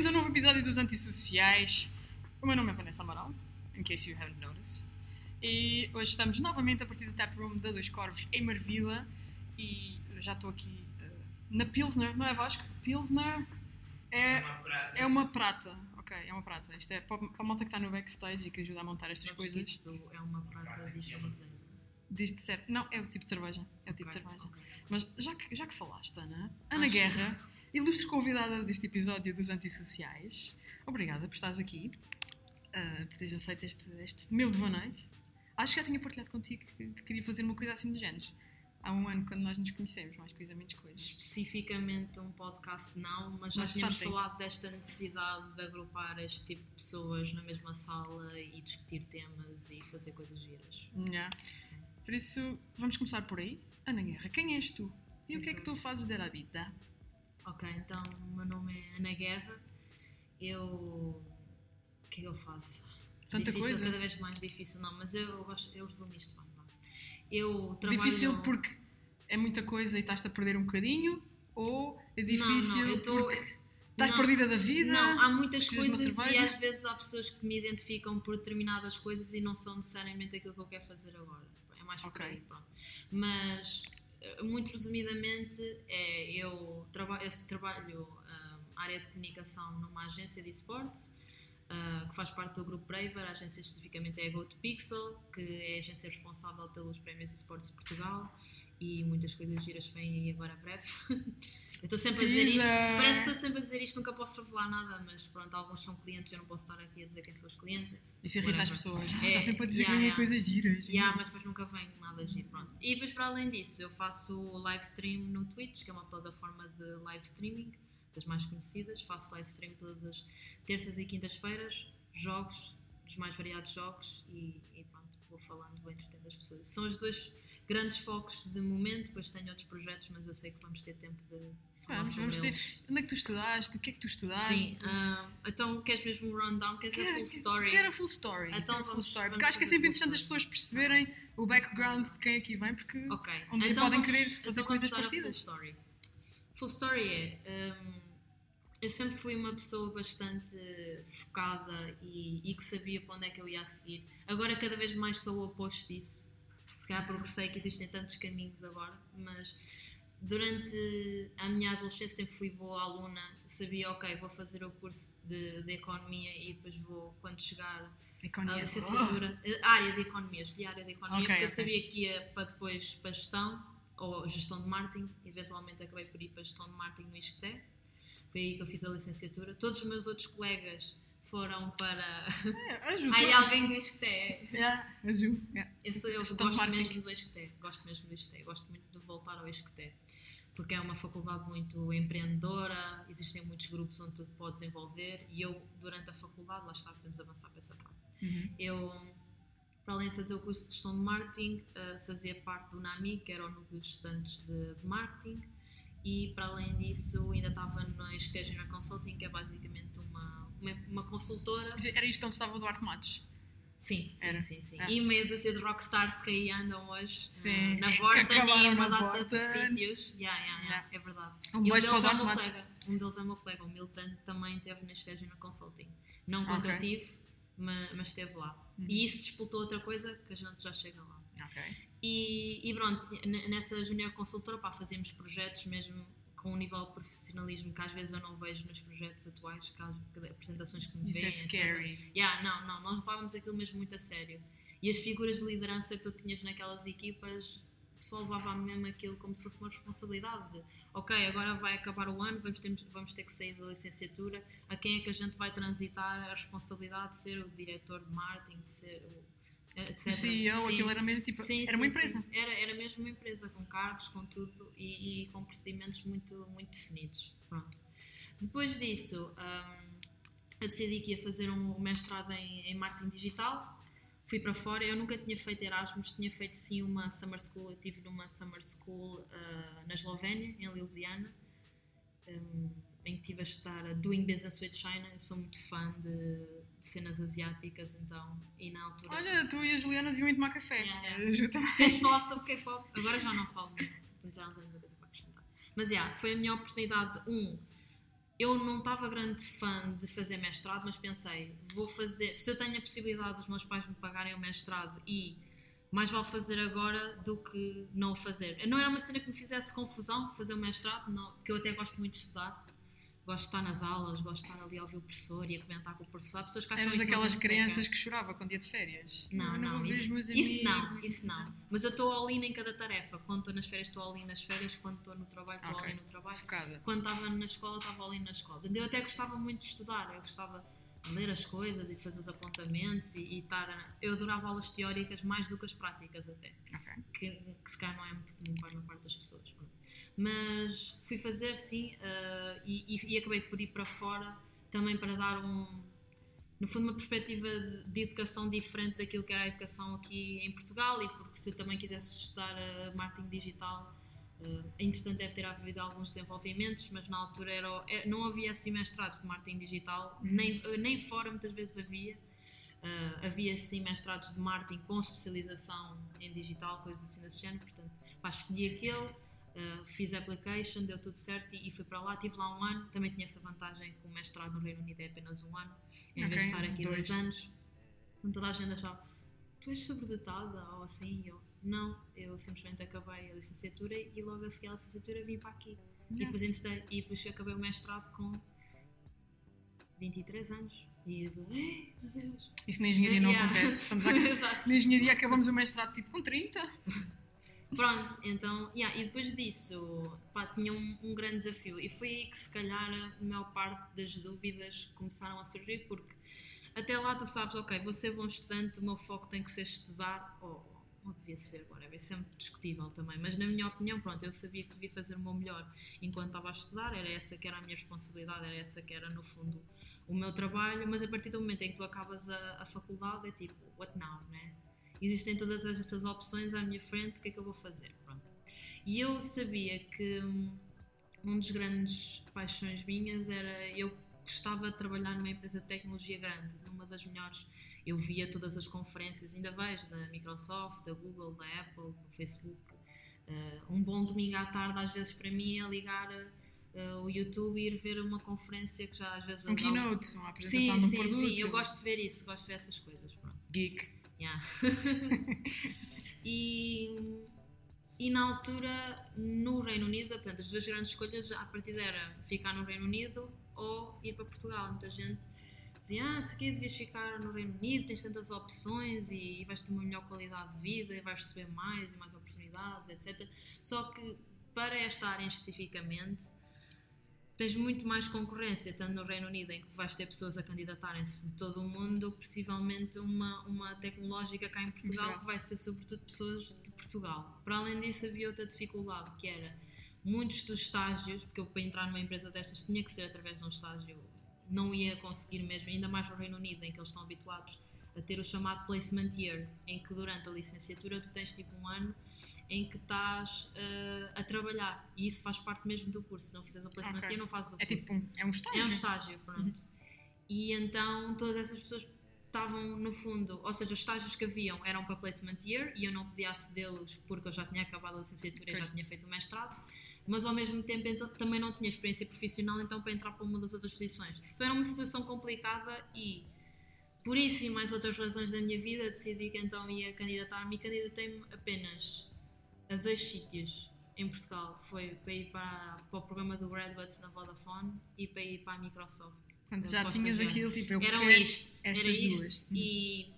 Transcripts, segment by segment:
Bem-vindos a um novo episódio dos Antissociais. O meu nome é Vanessa Amaral, in case you haven't noticed. E hoje estamos novamente a partir do Tap Room da Dois Corvos em Marvila. E eu já estou aqui uh, na Pilsner, não é Vasco? Pilsner é, uma prata. é uma prata. Ok, é uma prata. Isto é para para a malta que está no backstage e que ajuda a montar estas coisas. Isto é uma prata de higienização. Diz de ser. Não, é o tipo de cerveja. É o tipo de Ok, cerveja. ok. Mas já que, já que falaste, Ana, Ana Acho- Guerra, ilustre convidada deste episódio dos Antissociais, obrigada por estares aqui, ah, por teres aceito este, este meu devaneio. Acho que já tinha partilhado contigo que, que queria fazer uma coisa assim de género. Há um ano, quando nós nos conhecemos, mais coisa, menos coisa. Especificamente um podcast não, mas já Mas tínhamos something. falado desta necessidade de agrupar este tipo de pessoas na mesma sala e discutir temas e fazer coisas giras. Yeah. Por isso, vamos começar por aí. Ana Guerra, quem és tu? E o que é que tu fazes da vida? Ok, então o meu nome é Ana Guerra. Eu. O que é que eu faço? Tanta difícil, coisa. cada vez mais difícil, não, mas eu, gosto, eu resumo isto bem. vá. Eu trabalho. Difícil porque é muita coisa e estás-te a perder um bocadinho? Ou é difícil não, eu tô- porque estás não. perdida da vida? Não, há muitas coisas e às vezes há pessoas que me identificam por determinadas coisas e não são necessariamente aquilo que eu quero fazer agora. É mais por aí, pronto. Mas, muito resumidamente, é, eu, traba eu trabalho ah, área de comunicação numa agência de esportes ah, que faz parte do grupo Braver, a agência especificamente é a GoToPixel, que é a agência responsável pelos prémios esportes de Portugal e muitas coisas giras vêm aí agora a breve. eu estou sempre a dizer isto, Teaser! parece que estou sempre a dizer isto, nunca posso revelar nada, mas pronto, alguns são clientes, eu não posso estar aqui a dizer quem são os clientes. Isso irrita as Whatever. pessoas. É, Está sempre a dizer yeah, que vem yeah. coisas giras. Yeah, mas depois nunca vem nada giro, pronto. E depois para além disso, eu faço live stream no Twitch, que é uma plataforma de live streaming, das mais conhecidas. Faço live stream todas as terças e quintas-feiras, jogos, dos mais variados jogos e, e pronto, vou falando, vou entretendo as pessoas. São os dois grandes focos de momento, depois tenho outros projetos, mas eu sei que vamos ter tempo de Vamos, sobre vamos ter. Onde é que tu estudaste? O que é que tu estudaste? Sim, ah, então queres mesmo um rundown, queres a full story? Quero a full story. Então quero a full vamos- story. vamos Porque acho que é sempre interessante as pessoas perceberem o background de quem aqui vem, porque Ok. Um dia então podem vamos- querer fazer então coisas vamos parecidas. Full story. Full story é. hum, eu sempre fui uma pessoa bastante focada e, e que sabia para onde é que eu ia a seguir. Agora, cada vez mais sou o oposto disso. Calhar porque sei que existem tantos caminhos agora, mas durante a minha adolescência sempre fui boa aluna. Sabia, ok, vou fazer o curso de, de economia e depois vou, quando chegar a economia. licenciatura, a área de economia, escolhi a área de economia, Ok, porque eu ok. sabia que ia para depois para gestão ou gestão de marketing, eventualmente acabei por ir para gestão de marketing no ISCTE, foi aí que eu fiz a licenciatura. Todos os meus outros colegas foram para. É, ajuda. Aí alguém do ISCTE. Yeah, ajuda. Yeah. Eu, sou, eu gosto marketing. mesmo do ISCTE, gosto mesmo do ISCTE, gosto muito de voltar ao ISCTE. Porque é uma faculdade muito empreendedora, existem muitos grupos onde tu podes envolver e eu, durante a faculdade, lá está, podemos avançar para essa parte. Uhum. Eu, para além de fazer o curso de gestão de marketing, eh, fazia parte do NAMI, que era o núcleo de estudantes de, de marketing, e para além disso ainda estava na Esquete Junior Consulting, que é basicamente uma, uma, uma consultora. Era isto onde estava o Duarte Matos. Sim, sim, sim. sim. Ah. E meia dúzia de rockstars que aí andam hoje Sim, eh, na Vorten e uma data de sítios. Yeah, yeah, yeah. É verdade. Um beijo para o deles é Duarte meu Matos. Um deles é o meu colega, o Milton, também esteve na Esquete Junior Consulting. Não quando Ok. eu tive, mas, mas esteve lá. Uhum. E isso disputou outra coisa que a gente já chega lá. Ok. E, e pronto, nessa junior consultora pá, fazíamos projetos mesmo com um nível de profissionalismo que às vezes eu não vejo nos projetos atuais, que apresentações que me Isso veem, é etc. scary. Yeah, não, não, nós levávamos aquilo mesmo muito a sério. E as figuras de liderança que tu tinhas naquelas equipas, o pessoal levava mesmo aquilo como se fosse uma responsabilidade. De, ok, agora vai acabar o ano, vamos ter, vamos ter que sair da licenciatura. A quem é que a gente vai transitar a responsabilidade de ser o diretor de marketing, de ser o. Etc. O CEO, Sim. aquilo era mesmo tipo. Sim, era uma sim, empresa. sim. Era, era mesmo uma empresa, com carros, com tudo e, e com procedimentos muito, muito definidos. Pronto. Depois disso, hum, eu decidi que ia fazer um mestrado em, em marketing digital. Fui para fora, eu nunca tinha feito Erasmus, tinha feito sim uma summer school. Eu estive numa summer school ah, na Eslovénia, em Ljubljana, hum, em que estive a estudar Doing Business with China. Eu sou muito fã de, de cenas asiáticas, então, e na altura. Olha, tu e a Juliana deviam ir tomar café. Yeah, yeah. Eu também. Queres falar sobre K-pop? Agora já não falo já não tenho muita coisa para acrescentar. Mas, yeah, foi a minha oportunidade, um, eu não estava grande fã de fazer mestrado, mas pensei, vou fazer, se eu tenho a possibilidade dos meus pais me pagarem o mestrado e mais vale fazer agora do que não fazer. Não era uma cena que me fizesse confusão fazer o mestrado, não, que eu até gosto muito de estudar. Gosto de estar nas aulas, gosto de estar ali a ouvir o professor e a comentar com o professor. Há pessoas que acham Eras daquelas crianças que chorava com dia de férias. Não, não, ver isso, isso não, isso não. Mas eu estou all-in em cada tarefa. Quando estou nas férias, estou all-in nas férias. Quando estou no trabalho, estou Ok. all-in no trabalho. Focada. Quando estava na escola, estava all-in na escola. Eu até gostava muito de estudar. Eu gostava de ler as coisas e de fazer os apontamentos e, e estar... a- Eu adorava aulas teóricas mais do que as práticas até. Ok. Que, que se calhar não é muito comum para a maior parte das pessoas. Mas fui fazer, sim, eh, e, e- acabei por ir para fora também para dar um, no fundo, uma perspectiva de, de educação diferente daquilo que era a educação aqui em Portugal e porque se eu também quisesse estudar uh, marketing digital, uh, entretanto deve ter havido alguns desenvolvimentos, mas na altura era, é- não havia assim mestrados de marketing digital, nem, uh, nem fora muitas vezes havia. Uh, havia sim mestrados de marketing com especialização em digital, coisas assim desse género, portanto, pá, escolhi aquele, uh, fiz application, deu tudo certo e, e fui para lá, estive lá um ano, também tinha essa vantagem que o mestrado no Reino Unido é apenas um ano, em vez de estar aqui dois. dois anos, quando toda a gente achava, tu és sobredotada ou assim, e eu, não, eu simplesmente acabei a licenciatura e logo a seguir à licenciatura vim para aqui. E Yeah. depois, entretanto, e depois acabei o mestrado com 23 anos. E eu, "Ai, Deus. Isso na engenharia não Yeah. acontece. Estamos a... Na engenharia acabamos o mestrado tipo com 30. Pronto, então, yeah, e depois disso, pá, tinha um, um grande desafio. E foi aí que, se calhar, a maior parte das dúvidas começaram a surgir, porque até lá tu sabes, ok, vou ser bom estudante, o meu foco tem que ser estudar, ou ou devia ser, agora é sempre discutível também, mas na minha opinião, pronto, eu sabia que devia fazer o meu melhor enquanto estava a estudar, era essa que era a minha responsabilidade, era essa que era, no fundo, o meu trabalho, mas a partir do momento em que tu acabas a, a faculdade, é tipo, what now, né? Existem todas estas opções à minha frente, o que é que eu vou fazer? Pronto. E eu sabia que hum, um dos grandes paixões minhas era eu gostava de trabalhar numa empresa de tecnologia grande, numa das melhores. Eu via todas as conferências, ainda vejo, da Microsoft, da Google, da Apple, do Facebook. Eh, um bom domingo à tarde, às vezes, para mim, é ligar eh, o YouTube e ir ver uma conferência que já às vezes. Um keynote, uma apresentação Sim, de um sim, produto. sim, eu gosto de ver isso, gosto de ver essas coisas. Pronto. Geek. Yeah. e, e na altura, no Reino Unido, portanto, as duas grandes escolhas à partida era ficar no Reino Unido ou ir para Portugal. Muita gente dizia, ah, se aqui devias ficar no Reino Unido, tens tantas opções e, vais ter uma melhor qualidade de vida e vais receber mais e mais oportunidades, etc. Só que para esta área especificamente, tens muito mais concorrência, estando no Reino Unido, em que vais ter pessoas a candidatarem-se de todo o mundo, possivelmente uma, uma tecnológica cá em Portugal, Portugal. que vai ser sobretudo pessoas de Portugal. Para além disso, havia outra dificuldade, que era muitos dos estágios, porque eu para entrar numa empresa destas tinha que ser através de um estágio, não ia conseguir mesmo, ainda mais no Reino Unido, em que eles estão habituados a ter o chamado placement year, em que durante a licenciatura tu tens tipo um ano em que estás eh, a trabalhar e isso faz parte mesmo do curso. Se não fizeres o placement Ok. year, não fazes o É curso. tipo um, é um estágio. É um estágio, pronto. E então todas essas pessoas estavam no fundo, ou seja, os estágios que haviam eram para placement year e eu não podia acedê-los porque eu já tinha acabado a licenciatura e já tinha feito o mestrado, mas ao mesmo tempo então, também não tinha experiência profissional então para entrar para uma das outras posições. Então era uma situação complicada e por isso e mais outras razões da minha vida decidi que então ia candidatar-me e candidatei-me apenas a dois sítios em Portugal. Foi para ir para, para o programa do Graduates na Vodafone e para ir para a Microsoft. Portanto, já tinhas dizer. aquilo, tipo, eu Eram isto, estas era isto. duas. Uhum. E,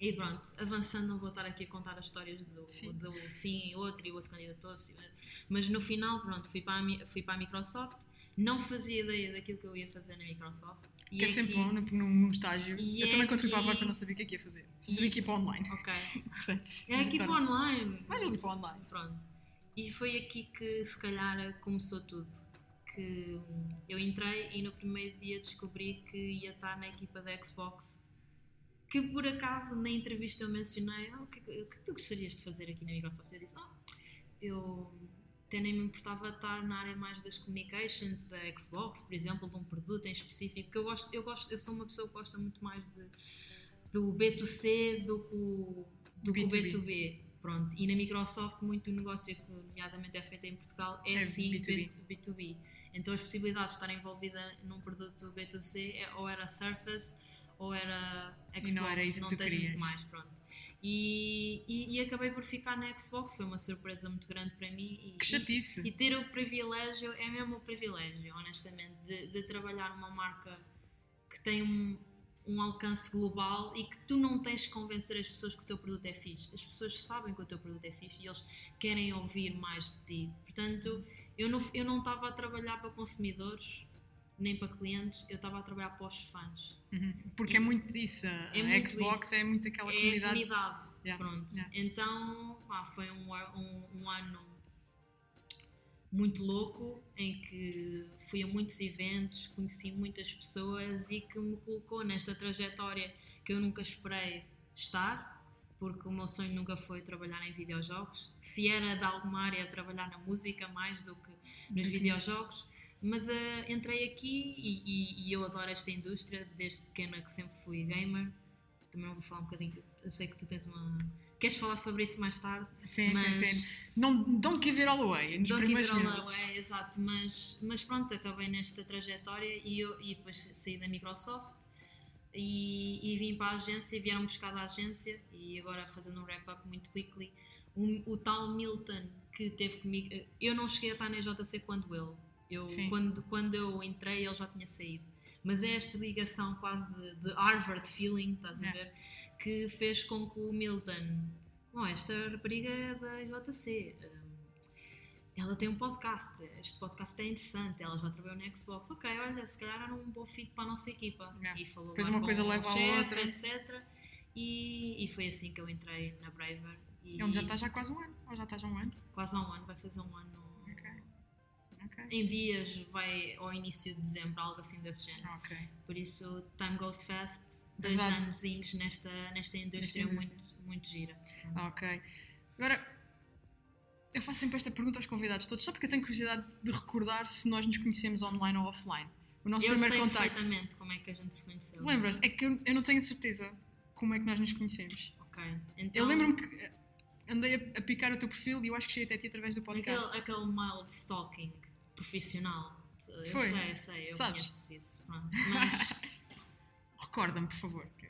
e pronto, avançando, não vou estar aqui a contar as histórias do Sim. do sim e outro e o outro candidatou-se. Mas no final, pronto, fui para, a, fui para a Microsoft, não fazia ideia daquilo que eu ia fazer na Microsoft. E Que é sempre aqui- bom num, num, estágio. E eu também, quando fui para a Vorta, não sabia o que é que ia fazer. Só E- sabia que ia para online. Ok. Portanto, É aqui para então, online. Mais ali para online. Pronto. E foi aqui que se calhar começou tudo. Que eu entrei e no primeiro dia descobri que ia estar na equipa da Xbox. Que por acaso na entrevista eu mencionei ah, o, que, é que- o que tu gostarias de fazer aqui na Microsoft? Eu disse, ah, eu até nem me importava estar na área mais das communications, da Xbox, por exemplo, de um produto em específico. Porque eu gosto, eu gosto, eu sou uma pessoa que gosta muito mais de, do B2C do que o, do que o B2B. B2B. Pronto. E na Microsoft, muito do negócio que, nomeadamente, é feito em Portugal é, É sim B2B. B2B. Então as possibilidades de estar envolvida num produto B2C é- ou era Surface ou era Xbox, E não era isso que tu tens querias. muito mais, pronto. E, e, e acabei por ficar na Xbox, foi uma surpresa muito grande para mim. E, Que chatice. e, e ter o privilégio, é mesmo o privilégio, honestamente, de, de trabalhar numa marca que tem um, um alcance global e que tu não tens de convencer as pessoas que o teu produto é fixe. As pessoas sabem que o teu produto é fixe e eles querem ouvir mais de ti. Portanto, eu não eu não estava a trabalhar para consumidores nem para clientes, eu estava a trabalhar para os fãs. Uhum. Porque é muito disso. A É muito Xbox isso. é muito aquela é comunidade. comunidade. Yeah, Pronto. yeah. Então, pá, foi um, um, um ano muito louco em que fui a muitos eventos, conheci muitas pessoas e que me colocou nesta trajetória que eu nunca esperei estar, porque o meu sonho nunca foi trabalhar em videojogos. Se era de alguma área, trabalhar na música mais do que nos videojogos. Mas eh, entrei aqui e, e- e eu adoro esta indústria, desde pequena que sempre fui gamer. Também vou falar um bocadinho, eu sei que tu tens uma. Queres falar sobre isso mais tarde? Sim, Mas- sim, sim. Não, don't give it all away. Nos Don't give primeiros it all minutos. away, exato, mas, mas pronto, acabei nesta trajetória e, eu, e depois saí da Microsoft e, e vim para a agência, vieram buscar da agência e agora fazendo um wrap-up muito quickly, um- o tal Milton que teve comigo, eu não cheguei a estar na JC quando ele, eu, Sim. quando, quando eu entrei ele já tinha saído, mas é esta ligação quase de, de Harvard feeling, estás a É. ver, que fez com que o Milton, bom, esta rapariga é da JC, hum, ela tem um podcast, este podcast é interessante, ela já trabalhou na Xbox, ok, olha, se calhar era um bom fit para a nossa equipa. Yeah. E falou lá uma coisa leva chefe, outra. etc. E, e foi assim que eu entrei na Braver. E É onde já estás há quase um ano. Ou já estás há um ano? Quase há um ano, vai fazer um ano. Ok. Ok. Em dias, vai ao início de dezembro, algo assim desse género. Ok. Por isso, time goes fast. Dois Exato. anozinhos nesta, nesta indústria indústria. muito, muito gira. Ok. Agora, eu faço sempre esta pergunta aos convidados todos, só porque eu tenho curiosidade de recordar se nós nos conhecemos online ou offline. O nosso Eu primeiro sei contacto. perfeitamente como é que a gente se conheceu. Lembras? É que eu, eu não tenho certeza como é que nós nos conhecemos. Ok. Então, Eu lembro-me que eh, andei a, a picar o teu perfil e eu acho que cheguei até ti através do podcast. Aquele, aquele mild stalking profissional. Eu Foi. sei, eu sei, eu Sabes? conheço isso. Pronto. Mas Recorda-me, por favor. que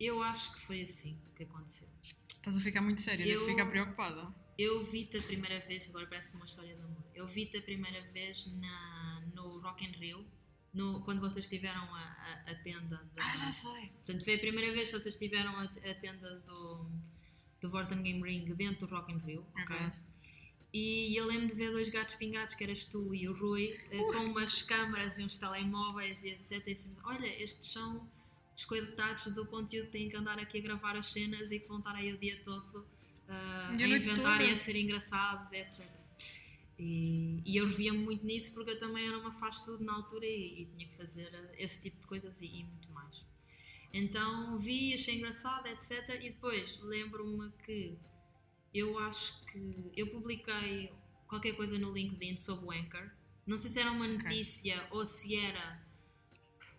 eu acho que foi assim que aconteceu. Estás a ficar muito séria, devo Eu- ficar preocupada. Eu vi-te a primeira vez, agora parece uma história de amor. Eu vi-te a primeira vez na, no Rock in Rio, no, quando vocês tiveram a, a, a tenda. Da, Ah, já sei. Portanto, foi a primeira vez que vocês tiveram a, a tenda do, do Vorten Game Ring dentro do Rock in Rio. É ok? verdade. E eu lembro de ver dois gatos pingados, que eras tu e o Rui, eh, com umas câmaras e uns telemóveis e etc. E assim, olha, estes são os coitados do conteúdo que têm que andar aqui a gravar as cenas e que vão estar aí o dia todo E a inventar e a ser engraçados, etc. E, e eu revia-me muito nisso porque eu também era uma faz tudo na altura e, e tinha que fazer eh, esse tipo de coisas e, e muito mais. Então vi, achei engraçado, etc. E depois lembro-me que eu acho que eu publiquei qualquer coisa no LinkedIn sobre o Anchor. Não sei se era uma notícia ou se era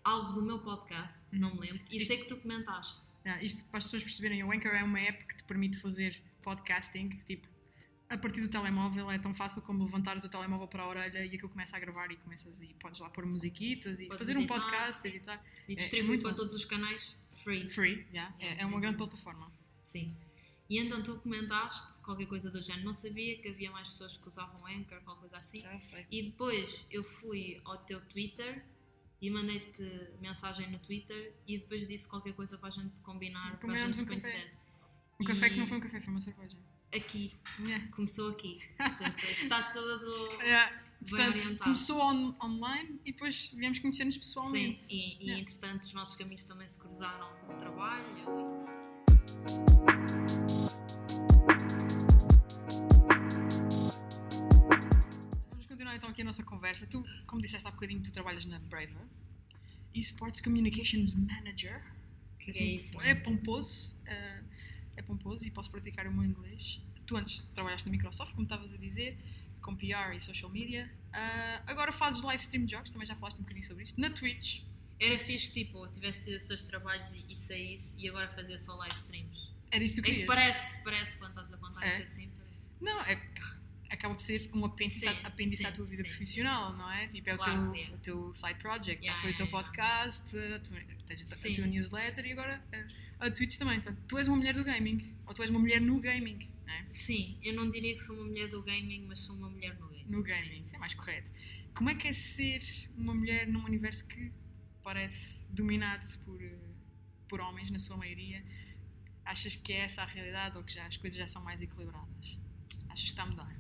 algo do meu podcast, não me lembro. E sei que tu comentaste. Ah, isto para as pessoas perceberem, o Anchor é uma app que te permite fazer podcasting, tipo, a partir do telemóvel é tão fácil como levantares o telemóvel para a orelha e aquilo começa a gravar e começas e podes lá pôr musiquitas e Podes fazer um editar, podcast, sim. editar. E é distribuí muito para bom. todos os canais free. Free, yeah, é, é uma grande plataforma. Sim. E então tu comentaste qualquer coisa do género. Não sabia que havia mais pessoas que usavam Anchor, qualquer coisa assim. Já sei. E depois eu fui ao teu Twitter e mandei-te mensagem no Twitter e depois disse qualquer coisa para a gente combinar, para a gente se conhecer. Um café que E não foi um café, foi uma cerveja. Aqui, Yeah. começou aqui. Portanto, está tudo. Yeah, Portanto, começou on- online e depois viemos conhecer-nos Sim, pessoalmente. e, e Yeah. entretanto os nossos caminhos também se cruzaram no trabalho. Vamos continuar então aqui a nossa conversa. Tu, como disseste há bocadinho, tu trabalhas na Braver, Esports Communications Manager. Que Assim, é isso? é pomposo, eh, é pomposo e posso praticar o meu inglês. Tu antes trabalhaste na Microsoft, como estavas a dizer, com PR e social media. Ah, agora fazes live stream de jogos, também já falaste um bocadinho sobre isto. Na Twitch, Era fixe que tipo, tivesse tido os seus trabalhos e, e saísse e agora fazia só live streams. era isto que É parece, parece quando estás a contar É? isso assim. parece. Não, é, acaba por ser um apêndice, Sim, apêndice sim, à tua vida sim. profissional, não é? Tipo, é o, Claro, teu, é. o teu side project, já Yeah, foi o teu podcast, a tua, a, Sim. tua newsletter e agora a, a Twitch também. Portanto, tu és uma mulher do gaming, ou tu és uma mulher no gaming, não é? Sim, eu não diria que sou uma mulher do gaming, mas sou uma mulher no gaming. No gaming, isso é mais correto. Como é que é ser uma mulher num universo que parece dominado por, eh, por homens, na sua maioria? Achas que é essa a realidade ou que já, as coisas já são mais equilibradas? Achas que está a mudar?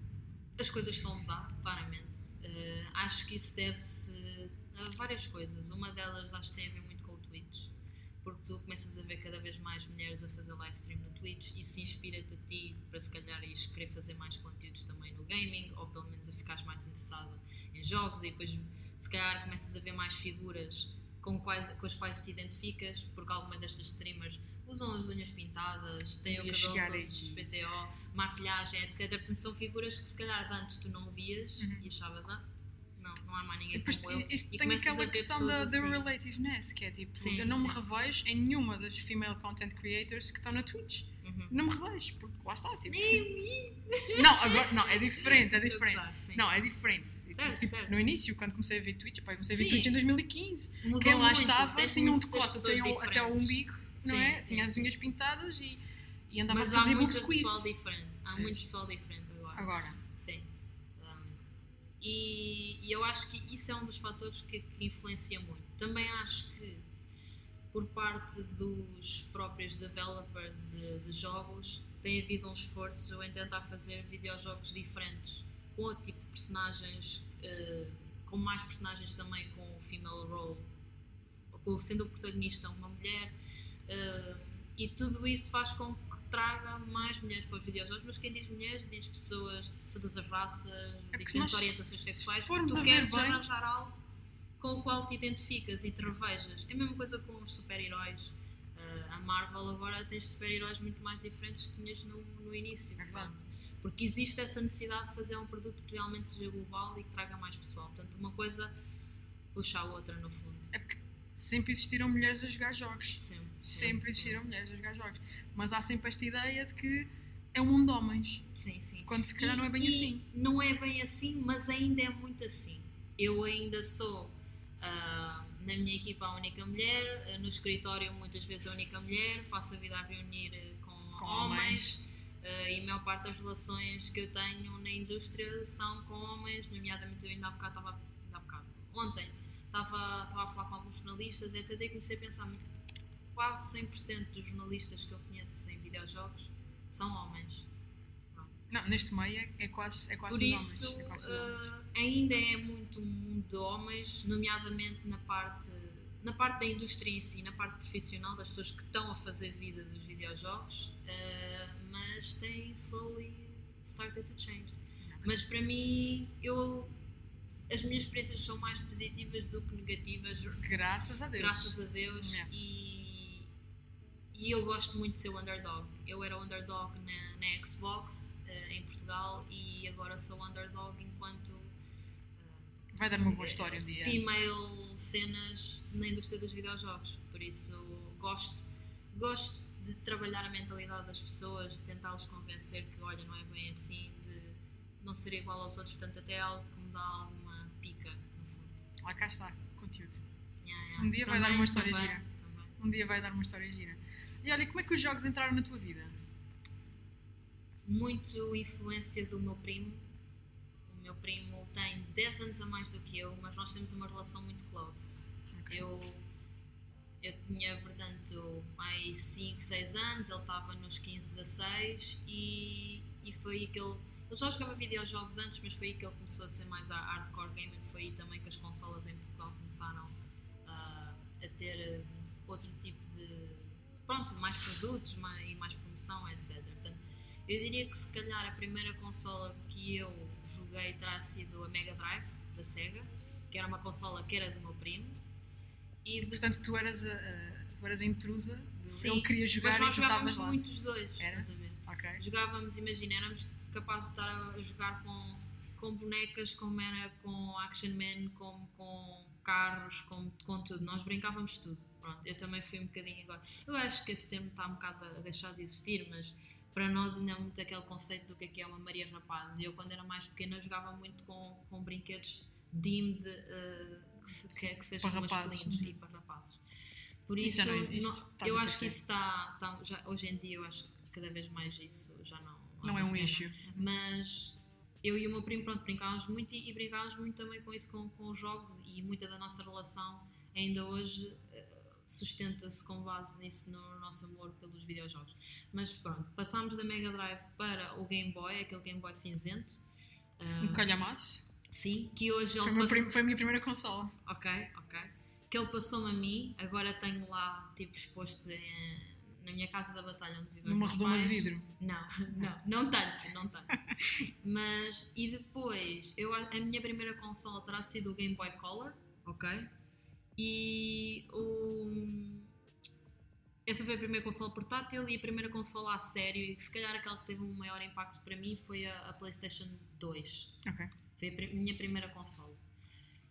As coisas estão a mudar, claramente. Eh, acho que isso deve-se a várias coisas. Uma delas acho que tem a ver muito com o Twitch, porque tu começas a ver cada vez mais mulheres a fazer live stream no Twitch e se inspira-te a ti para se calhar ires querer fazer mais conteúdos também no gaming, ou pelo menos a ficares mais interessada em jogos e depois se calhar começas a ver mais figuras com, quais, com as quais te identificas, porque algumas destas streamers usam as unhas pintadas, têm o cabelo todo aí. XPTO, maquilhagem, etc. Portanto, são figuras que se calhar de antes tu não vias Uhum. e achavas, ah, não, não há mais ninguém depois como eu. isto E tem aquela questão da, pessoas da assim. relativeness, que é tipo, Sim, eu não me sim. revejo em nenhuma das female content creators que estão na Twitch. Uhum. Não me revejo, porque lá está, tipo. Não, agora, não, é diferente, é diferente. Não, é diferente. Certo, Tipo, certo. No início, quando comecei a ver Twitch, pá, comecei a ver Sim. Twitch em 2015. Mudou Quem lá muito, estava tinha um decote até diferentes. umbigo, não é? Tinha as unhas pintadas e, e andava Mas a há fazer book muito squeeze. pessoal diferente. Há muito pessoal diferente agora. Agora, Sim. E, e eu acho que isso é um dos fatores que, que influencia muito. Também acho que por parte dos próprios developers de, de jogos tem havido um esforço em tentar fazer videojogos diferentes com outro tipo de personagens, eh, com mais personagens também com o female role, sendo o protagonista uma mulher, eh, e tudo isso faz com traga mais mulheres para os videojogos, mas quem diz mulheres diz pessoas de todas as raças, É diferentes orientações sexuais, se formos tu queres bem- arranjar algo com o qual te identificas e te revejas. É a mesma coisa com os super-heróis. Eh, a Marvel agora tens super-heróis muito mais diferentes que tinhas no, no início. É. Porque existe essa necessidade de fazer um produto que realmente seja global e que traga mais pessoal. Portanto, uma coisa puxa a outra, no fundo. é porque sempre existiram mulheres a jogar jogos. Sempre. Sempre existiram mulheres a jogar jogos. Mas há sempre esta ideia de que é um mundo de homens. Sim, sim. Quando se calhar E- não é bem assim. Não é bem assim, mas ainda é muito assim. Eu ainda sou, ah, na minha equipa, a única mulher, no escritório, muitas vezes, a única mulher, passo a vida a reunir eh, com, Com homens. ah, e a maior parte das relações que eu tenho na indústria são com homens, nomeadamente eu ainda há bocado estava, ainda há bocado, ontem estava, estava a falar com alguns jornalistas, etc. E comecei a pensar, quase 100% dos jornalistas que eu conheço em videojogos são homens. Não, neste meio é, é quase, é quase Por isso, homens. É quase uh, ainda é muito um mundo de homens, nomeadamente na parte, na parte da indústria em si, na parte profissional, das pessoas que estão a fazer vida dos videojogos, uh, mas tem slowly started to change. Mas para mim, eu, as minhas experiências são mais positivas do que negativas, Graças a Deus. graças a Deus. Yeah. E, e eu gosto muito de ser o underdog. Eu era o underdog na, na Xbox eh, em Portugal e agora sou underdog enquanto eh, Vai dar uma boa história um dia. female cenas na indústria dos videojogos. Por isso gosto, gosto de trabalhar a mentalidade das pessoas, de tentá-los convencer que olha, não é bem assim, de não ser igual aos outros, portanto até algo que me dá alguma pica no fundo. Lá cá está, conteúdo. Yeah, yeah. Um dia vai dar Também, uma história também, gira. também. Um dia vai dar uma história gira. E olha, como é que os jogos entraram na tua vida? muito influência do meu primo. O meu primo tem 10 anos a mais do que eu, mas nós temos uma relação muito close. Ok. Eu, eu tinha, portanto, aí 5, 6 anos, ele estava nos 15, 16 e, e foi aí que ele. Ele já jogava videojogos antes, mas foi aí que ele começou a ser mais a hardcore gamer. Foi aí também que as consolas em Portugal começaram ah, a ter eh, outro tipo de. Pronto, mais produtos mais, e mais promoção, etc. Portanto, eu diria que se calhar a primeira consola que eu joguei terá sido a Mega Drive da Sega, que era uma consola que era do meu primo. E Portanto, tu eras a, a- tu eras a intrusa. do- Sim, Ele queria jogar e tu estavas jogávamos lá. muito os dois, Era? estás a ver? Ok. Jogávamos, imagina, éramos capazes de estar a jogar com, com bonecas, como era com Action Man, como com carros, com, com tudo. Nós brincávamos tudo. Pronto, eu também fui um bocadinho agora. Eu acho que esse termo está um bocado a deixar de existir, mas para nós ainda é muito aquele conceito do que é, que é uma Maria Rapaz. E eu, quando era mais pequena, jogava muito com, com brinquedos deemed uh, que, se, que, que sejam Para masculinos Uhum. e para rapazes. Por Isso isso, não existe, não- estás eu acho que isso está, está- já, hoje em dia, eu acho que cada vez mais isso já não, Não é uma um issue. Mas eu e o meu primo, pronto, brincávamos muito e, e brincávamos muito também com isso, com, com os jogos e muita da nossa relação ainda hoje eh, sustenta-se com base nisso, no nosso amor pelos videojogos. Mas pronto, passámos da Mega Drive para o Game Boy, aquele Game Boy cinzento. Ah, Um calhamaço. sim, que hoje Foi, passou- prim- foi a minha primeira consola. Ok, ok. Que ele passou-me a mim, agora tenho lá, tipo, exposto em- na minha casa da batalha onde vivem Numa redoma de vidro. Não, não, não tanto, não tanto. Mas, e depois, eu, a minha primeira consola terá sido o Game Boy Color, ok? E o... Essa foi a primeira consola portátil e a primeira consola a sério, e se calhar aquela que teve um maior impacto para mim foi a, a PlayStation 2. Ok. Foi a pri- minha primeira consola.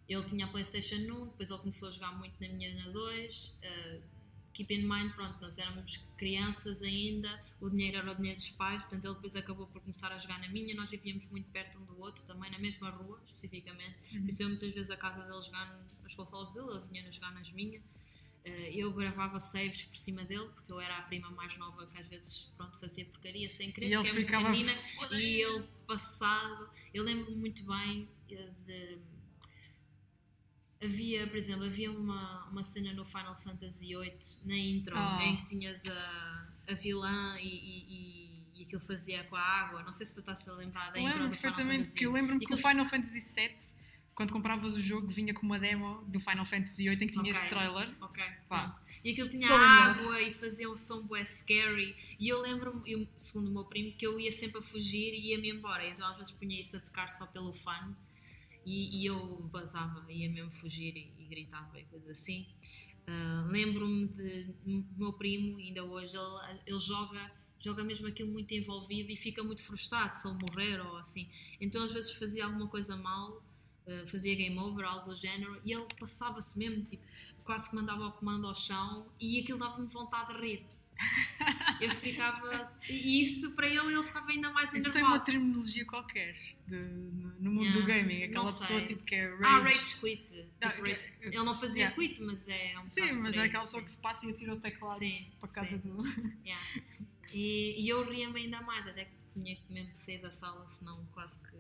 Ele tinha a PlayStation 1, depois ele começou a jogar muito na minha na 2. Uh, keep in mind, pronto, nós éramos crianças ainda, o dinheiro era o dinheiro dos pais, portanto ele depois acabou por começar a jogar na minha. Nós vivíamos muito perto um do outro, também na mesma rua, especificamente. Uhum. Por isso eu muitas vezes a casa dele jogar nas consolas dele, ele vinha a jogar nas minhas. Uh, eu gravava saves por cima dele, porque eu era a prima mais nova que às vezes pronto, fazia porcaria sem querer, E ele é ficava. menina, "Foda-se." e ele passado, eu lembro-me muito bem eh, de. Havia, por exemplo, havia uma, uma cena no Final Fantasy VIII na intro Ah. em que tinhas a, a vilã e, e, e, e aquilo fazia com a água. Não sei se tu estás a lembrar da Lembro perfeitamente que eu lembro-me E que o Final Fantasy VII, quando compravas o jogo, vinha com uma demo do Final Fantasy VIII em que tinha Ok. esse trailer. Ok, Pá. E aquilo tinha enough. água e fazia um som bué scary. E eu lembro-me, segundo o meu primo, que eu ia sempre a fugir e ia-me embora. Então às vezes punha isso a tocar só pelo fun. E, e eu basava, ia mesmo fugir e, e gritava e coisas assim. Ah, lembro-me de meu primo, ainda hoje, ele, ele joga, joga mesmo aquilo muito envolvido e fica muito frustrado se ele morrer ou assim. Então às vezes fazia alguma coisa mal, ah, fazia game over, algo do género, e ele passava-se mesmo, tipo, quase que mandava o comando ao chão e aquilo dava-me vontade de rir. Eu ficava. E isso para ele, ele ficava ainda mais Isso tem uma enervado. terminologia qualquer de- no, mundo Yeah, do gaming. Aquela pessoa tipo que é Ah, rage. Rage Quit. Ah, Tipo, que- Ele não fazia Yeah. quit, mas é um Sim, mas é aquela pessoa que se passa e atira o teclado Sim, para casa sim. do. Yeah. E, e eu ria-me ainda mais, até que tinha que mesmo sair da sala, senão quase que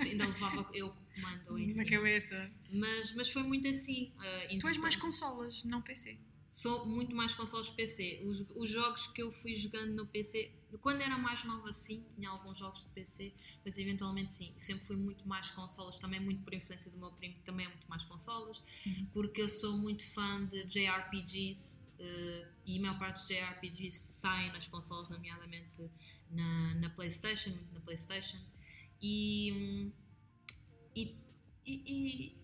ainda, ainda levava eu com o comando em na cima. cabeça. Mas, mas foi muito assim. ah, Tu és mais consolas, não PC. Sou muito mais consoles PC. Os, os jogos que eu fui jogando no PC, quando era mais nova, sim, tinha alguns jogos de PC, mas eventualmente sim. Sempre fui muito mais consolas, também muito por influência do meu primo, que também é muito mais consolas, Uhum. porque eu sou muito fã de JRPGs eh, e a maior parte dos JRPGs saem nas consolas, nomeadamente na, na PlayStation, muito na PlayStation. E. hum, E. e, e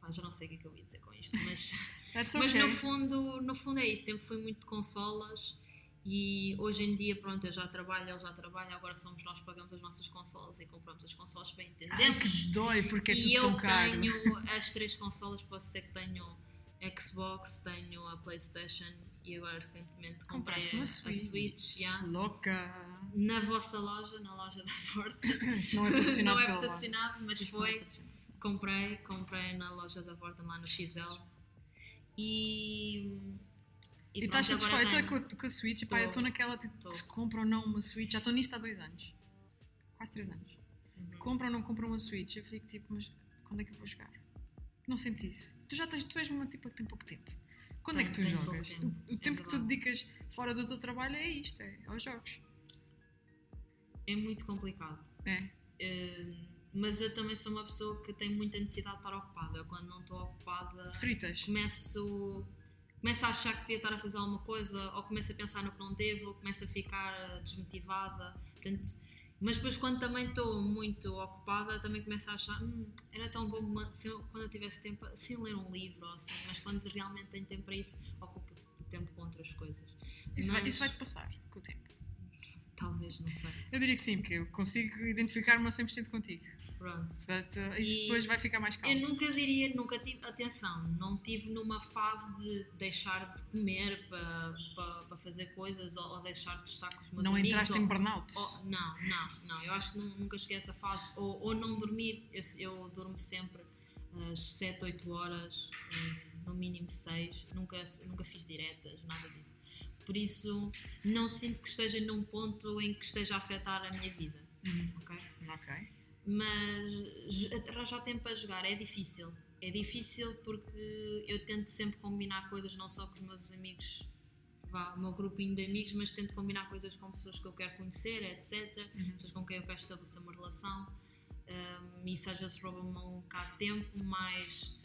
pá, já não sei o que é que eu ia dizer com isto, mas. That's Mas okay. no fundo, no fundo é isso, sempre fui muito de consolas e hoje em dia, pronto, eu já trabalho, ele já trabalha, agora somos nós que pagamos as nossas consolas e compramos as consolas bem Ai, entendemos. que dói, porque é e tudo eu tão caro. tenho as três consolas, posso ser que tenho Xbox, tenho a Playstation e agora recentemente comprei Compraste a, uma a Switch. Switch yeah, Louca. na vossa loja, na loja da Forte. Isto não é patrocinado não é patrocinado, mas Isto é foi. patrocinado. Comprei, comprei na loja da Vorten lá no XL. E. E pronto, estás satisfeita com, a- com a Switch? Pá, eu estou naquela tipo, Tô. se compra ou não uma Switch. Já estou nisto há dois anos. Quase três anos. Uhum. Compra ou não compra uma Switch? Eu fico tipo, mas quando é que eu vou jogar? Não sentes isso? Tu já tens, tu és uma tipo que tem pouco tempo. Quando é que tu jogas? tempo, O, o é tempo que tu verdade. dedicas fora do teu trabalho é isto, é aos jogos. É muito complicado. É. Uh, mas eu também sou uma pessoa que tem muita necessidade de estar ocupada. Quando não estou ocupada, Fritas. começo, começo a achar que devia estar a fazer alguma coisa, ou começo a pensar no que não devo, ou começo a ficar desmotivada. Portanto, mas depois, quando também estou muito ocupada, também começo a achar hum, era tão bom se eu- quando eu tivesse tempo, sem ler um livro ou assim, mas quando realmente tenho tempo para isso, ocupo o tempo com outras coisas. Isso, vai, Mas- isso vai-te passar com o tempo. Talvez, não sei. Eu diria que sim, porque eu consigo identificar-me a 100% contigo. Pronto. Portanto, isso E depois vai ficar mais calmo. Eu nunca diria, nunca tive, atenção, não tive numa fase de deixar de comer para pa, pa fazer coisas ou, ou deixar de estar com os meus Não amigos. entraste ou- em burnout. ou- não, não, não, eu acho que nu- nunca cheguei a essa fase. Ou, ou não dormir, eu, eu durmo sempre às 7, 8 horas, eh, no mínimo 6, nunca, nunca fiz diretas, nada disso. Por isso, não sinto que esteja num ponto em que esteja a afetar a minha vida, Uhum. ok? Ok. Mas arranjar tempo para jogar é difícil. É difícil porque eu tento sempre combinar coisas não só com os meus amigos, vá, o meu grupinho de amigos, mas tento combinar coisas com pessoas que eu quero conhecer, etc. Uhum. Pessoas com quem eu quero estabelecer uma relação. Um, isso às vezes rouba-me um bocado de tempo, mas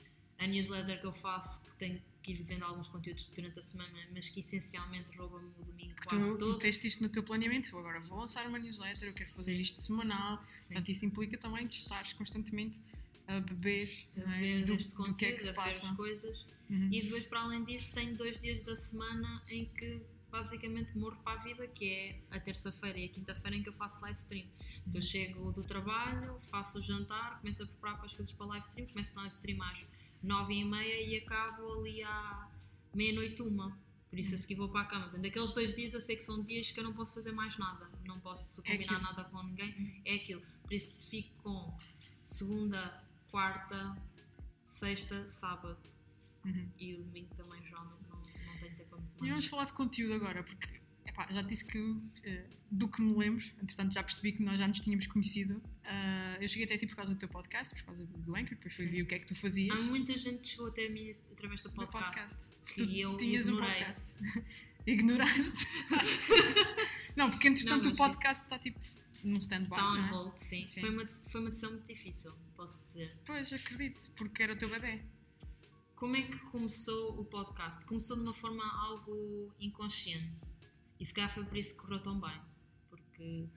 a newsletter que eu faço, que tenho que ir vendo alguns conteúdos durante a semana, mas que essencialmente rouba-me o domingo Que quase tu todo. meteste isto no teu planeamento. Eu agora vou lançar uma newsletter, eu quero fazer Sim. isto semanal. Sim. Portanto, isso implica também de estares constantemente a beber, A é? do, este do conteúdo, que é que se passa. as coisas. Uhum. E depois, para além disso, tenho dois dias da semana em que basicamente morro para a vida, que é a terça-feira e a quinta-feira em que eu faço live stream. Eu chego do trabalho, faço o jantar, começo a preparar para as coisas para live stream, começo a live stream às nove e meia e acabo ali à meia-noite uma. Por isso a seguir vou para a cama. Portanto, daqueles dois dias eu sei que são dias que eu não posso fazer mais nada. Não posso É combinar aquilo. nada com ninguém. É aquilo. Por isso fico com segunda, quarta, sexta, sábado. Uhum. E o domingo também já não, não, tenho tempo para E vamos falar de conteúdo agora, porque epá, já disse que eh, do que me lembro, entretanto já percebi que nós já nos tínhamos conhecido. Ah, eu cheguei até a ti por causa do teu podcast, por causa do, do Anchor, depois fui ver o que é que tu fazias. Há muita gente que chegou até a mim através do do podcast. podcast. que tu eu tinhas um ignorei. podcast. Ignoraste. não, porque entretanto Não, o podcast está tipo num stand-by. Está on é? hold, sim. Sim. Foi, uma, foi uma decisão muito difícil, posso dizer. Pois, acredito, porque era o teu bebê. Como é que começou o podcast? Começou de uma forma algo inconsciente. E se calhar foi por isso que correu tão bem. Porque,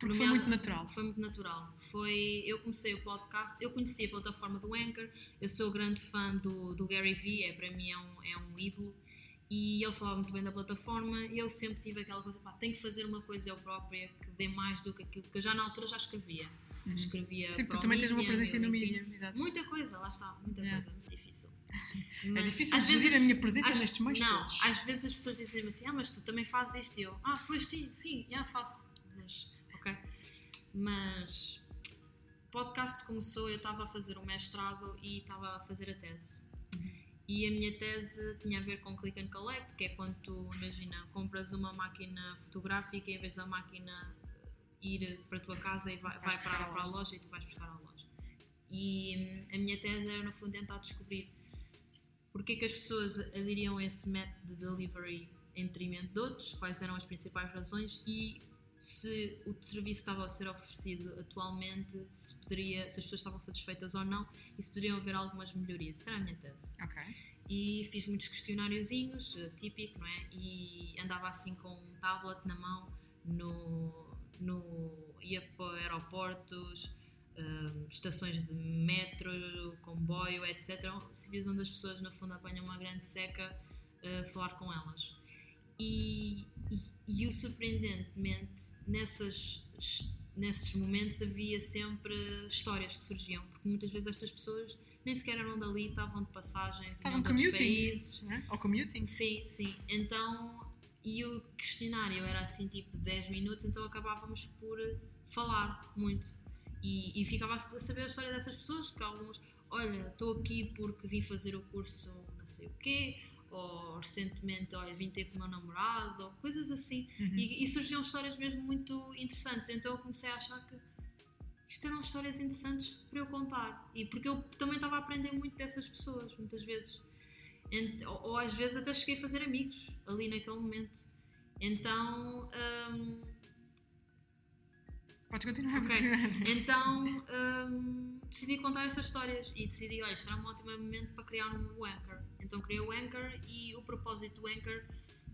Porque foi muito natural. Foi muito natural. Foi, eu comecei o podcast, eu conheci a plataforma do Anchor, eu sou grande fã do, do Gary Vee, é, para mim é um, é um ídolo. E ele falava muito bem da plataforma e eu sempre tive aquela coisa, pá, tenho que fazer uma coisa eu própria que dê mais do que aquilo que eu já na altura já escrevia. Escrevia Uhum. Sim, para tu também tens uma presença no mídia, exato. Muita coisa, lá está, muita Yeah. coisa, muito difícil. É Mas, difícil às gerir vezes- a minha presença às- nestes meios Não, todos. às vezes as pessoas dizem assim, ah, mas tu também fazes isto e eu, ah, pois sim, sim, já faço. Mas, ok. Mas podcast começou, eu estava a fazer o mestrado e estava a fazer a tese. E a minha tese tinha a ver com click and collect, que é quando tu, imagina, compras uma máquina fotográfica e em vez da máquina ir para a tua casa e vai, vai para, à para a loja. loja e tu vais buscar à loja. E hum, a minha tese era, no fundo, tentar descobrir porque é que as pessoas aderiam a esse método de delivery em detrimento de outros, quais eram as principais razões e se o serviço estava a ser oferecido atualmente, se, poderia, se as pessoas estavam satisfeitas ou não e se poderiam haver algumas melhorias. Era a minha tese. Ok. E fiz muitos questionáriozinhos, eh, típico, não é? E andava assim com um tablet na mão, no, no, ia para aeroportos, hum, estações de metro, comboio, etc. Sítios onde as pessoas, no fundo, apanham uma grande seca, a falar com elas. E, e, e o surpreendentemente, nessas, nesses momentos havia sempre histórias que surgiam, porque muitas vezes estas pessoas nem sequer eram dali, estavam de passagem, Estavam commuting. países. não é? Ou commuting. Sim, sim. Então, e o questionário era assim tipo 10 minutos, então acabávamos por falar muito. E, e ficava a saber a história dessas pessoas, que algumas, olha, estou aqui porque vim fazer o curso não sei o quê, ou recentemente, olha, vim ter com o meu namorado, ou coisas assim. Uhum. E, e surgiam histórias mesmo muito interessantes, então eu comecei a achar que isto eram histórias interessantes para eu contar. E porque eu também estava a aprender muito dessas pessoas, muitas vezes. Ou, ou às vezes até cheguei a fazer amigos ali naquele momento. Então, hum, Podes continuar. Ok. podes continuar. então hum, decidi contar essas histórias e decidi, olha, isto era um ótimo momento para criar um Anchor. Então criei o Anchor e o propósito do Anchor,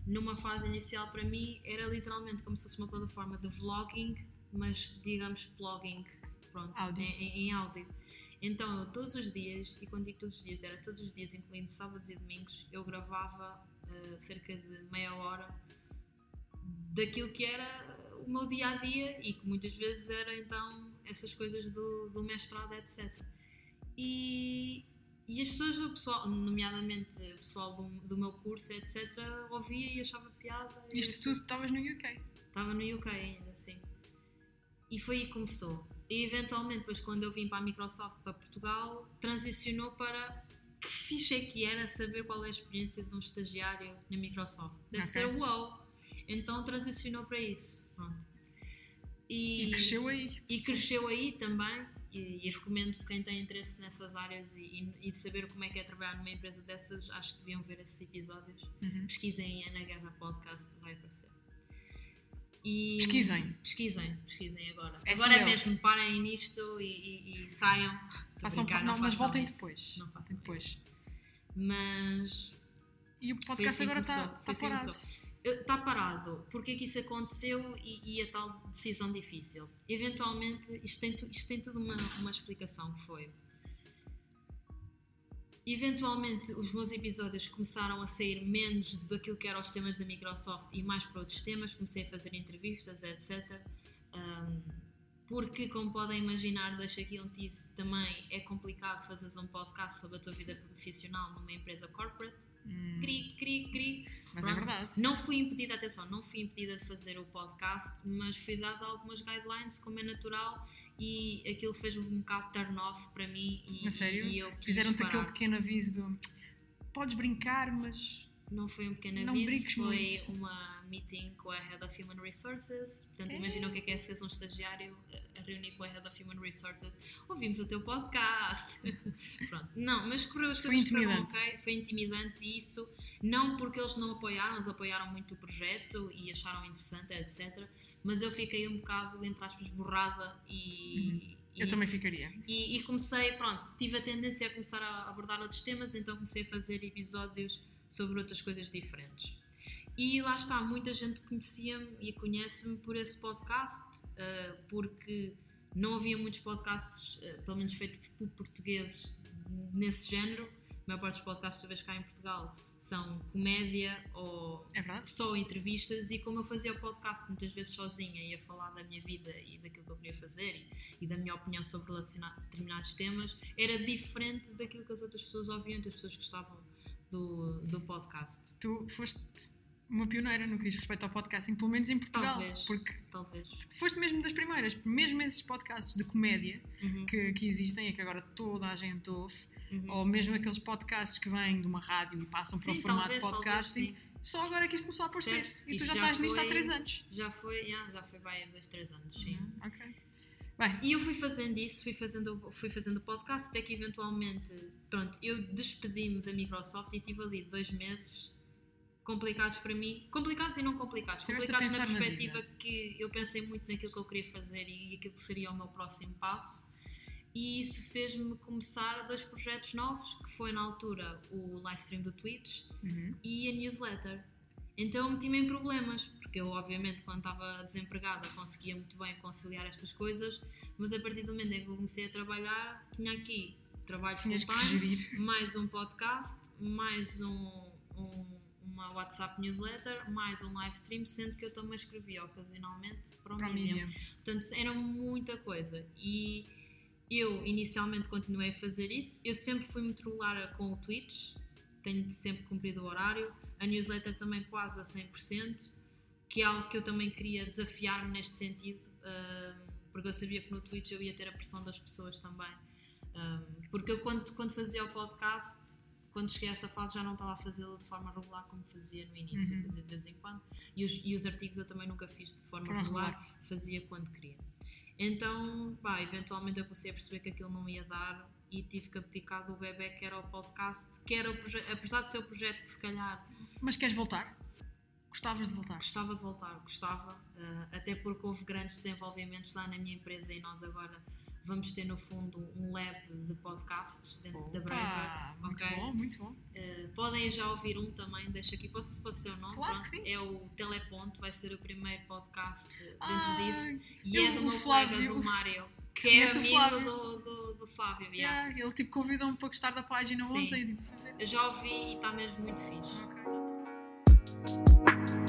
numa fase inicial para mim, era literalmente como se fosse uma plataforma de vlogging, mas digamos blogging, pronto, Áudio. Em, em- áudio. Então eu todos os dias, e quando digo todos os dias, era todos os dias, incluindo sábados e domingos, eu gravava eh, cerca de meia hora daquilo que era o meu dia a dia e que muitas vezes era então essas coisas do, do mestrado, etc. E, e as pessoas, o pessoal, nomeadamente o pessoal do, do meu curso, etc., ouvia e achava piada. e Isto assim- tudo estavas no UK. Estava no UK ainda, sim. E foi aí que começou. E eventualmente, depois, quando eu vim para a Microsoft para Portugal, transicionou para que fixe é que era saber qual é a experiência de um estagiário na Microsoft. Deve Ok. ser uau! Então transicionou para isso. Pronto. E, cresceu aí. e cresceu aí também. E, e recomendo quem tem interesse nessas áreas e, e- e saber como é que é trabalhar numa empresa dessas, acho que deviam ver esses episódios. Uhum. Pesquisem em Ana Guerra Podcast, vai aparecer. E- Pesquisem. Pesquisem, pesquisem agora. É agora é mesmo, parem nisto e, e- e saiam. Façam, brincar, não, mas façam voltem isso. depois. Não façam depois. isso. Mas E o podcast assim agora está começou, foi assim parado. começou. Está parado. Porque é que isso aconteceu e, e a tal decisão difícil? Eventualmente, isto tem, isto tem tudo uma, uma explicação que foi. Eventualmente, os meus episódios começaram a sair menos daquilo que eram os temas da Microsoft e mais para outros temas. Comecei a fazer entrevistas, etc. Um, porque, como podem imaginar, deixo aqui um tease, também é complicado fazeres um podcast sobre a tua vida profissional numa empresa corporate. Hum, Cri, cri, cri. mas é Pronto. verdade. Não fui impedida, atenção, não fui impedida de fazer o podcast, mas fui dada algumas guidelines, como é natural, e aquilo fez um bocado turn off para mim. E, A sério? E eu Fizeram-te aquele pequeno aviso do podes brincar, mas Não foi um pequeno Não aviso, foi muito. uma meeting com a Head of Human Resources. Portanto, É. imagina o que é, que é seres um estagiário a- a reunir com a Head of Human Resources. Ouvimos o teu podcast. Pronto. Não, mas correu as Foi coisas correram intimidante. ok. Foi intimidante isso, não porque eles não apoiaram, eles apoiaram muito o projeto e acharam interessante, etc. Mas eu fiquei um bocado, entre aspas, borrada e. eu e- também ficaria. e, e comecei, pronto, tive a tendência a começar a abordar outros temas, então comecei a fazer episódios sobre outras coisas diferentes. E lá está, muita gente conhecia-me e conhece-me por esse podcast, eh, porque não havia muitos podcasts, eh, pelo menos feitos por portugueses, nesse género. A maior parte dos podcasts, talvez cá em Portugal, são comédia ou É só entrevistas e como eu fazia o podcast muitas vezes sozinha ia falar da minha vida e daquilo que eu queria fazer e, e da minha opinião sobre determinados temas era diferente daquilo que as outras pessoas ouviam, que as pessoas gostavam do, do podcast. Tu foste uma pioneira no que diz respeito ao podcasting, pelo menos em Portugal. Talvez. Porque Talvez. foste mesmo das primeiras. Mesmo esses podcasts de comédia Uhum, que, que existem e que agora toda a gente ouve, uhum. ou mesmo aqueles podcasts que vêm de uma rádio e passam para o Sim, formato talvez, podcasting, talvez, sim. só agora é que isto começou a aparecer. Certo. E tu Isto já, já estás nisto há foi- 3 anos. Já foi, yeah, já foi bem há dois, três anos, sim. Uhum, Ok. Bem, E eu fui fazendo isso, fui fazendo, fui fazendo o podcast, até que eventualmente, pronto, eu despedi-me da Microsoft e tive ali dois meses complicados para mim, complicados e não complicados, complicados na na perspectiva vida. que eu pensei muito naquilo que eu queria fazer e aquilo que seria o meu próximo passo. E isso fez-me começar dois projetos novos, que foi na altura o live stream do Twitch uhum. e a newsletter. Então meti-me em problemas, porque eu, obviamente, quando estava desempregada, conseguia muito bem conciliar estas coisas, mas a partir do momento em que eu comecei a trabalhar, tinha aqui trabalho full-time, gerir. mais um podcast, mais um, um- uma WhatsApp newsletter, mais um live stream, sendo que eu também escrevia ocasionalmente para o Para Medium. Portanto, era muita coisa. E eu inicialmente continuei a fazer isso. Eu sempre fui muito regular com o Twitch, tenho sempre cumprido o horário. A newsletter também quase a 100%, que é algo que eu também queria desafiar-me neste sentido, porque eu sabia que no Twitch eu ia ter a pressão das pessoas também. Porque eu, quando, quando fazia o podcast, quando cheguei a essa fase, já não estava a fazê-lo de forma regular como fazia no início, Uhum. fazia de vez em quando. E os, e os artigos eu também nunca fiz de forma Forma regular, fazia quando queria. Então, pá, eventualmente eu comecei a perceber que aquilo não ia dar e tive que abdicar do bebê que era o podcast, que era o apesar de ser o projeto que se calhar Mas queres voltar? Gostavas de voltar? gostava de voltar, gostava, eh, até porque houve grandes desenvolvimentos lá na minha empresa e nós agora vamos ter no fundo um lab de podcasts dentro da Breva. Opa, muito bom, muito bom. Eh, podem já ouvir um também, deixa aqui, posso, posso ser o nome? Claro Pronto, que sim. É o Teleponto, vai ser o primeiro podcast dentro Ah, disso. E eu- é do o meu Flávio, colega do Mário, que é amigo Flávio. do, do, do Flávio. yeah. Yeah, ele tipo convidou-me um pouco estar da página Sim. ontem e tipo, já ouvi e está mesmo muito fixe. Ok.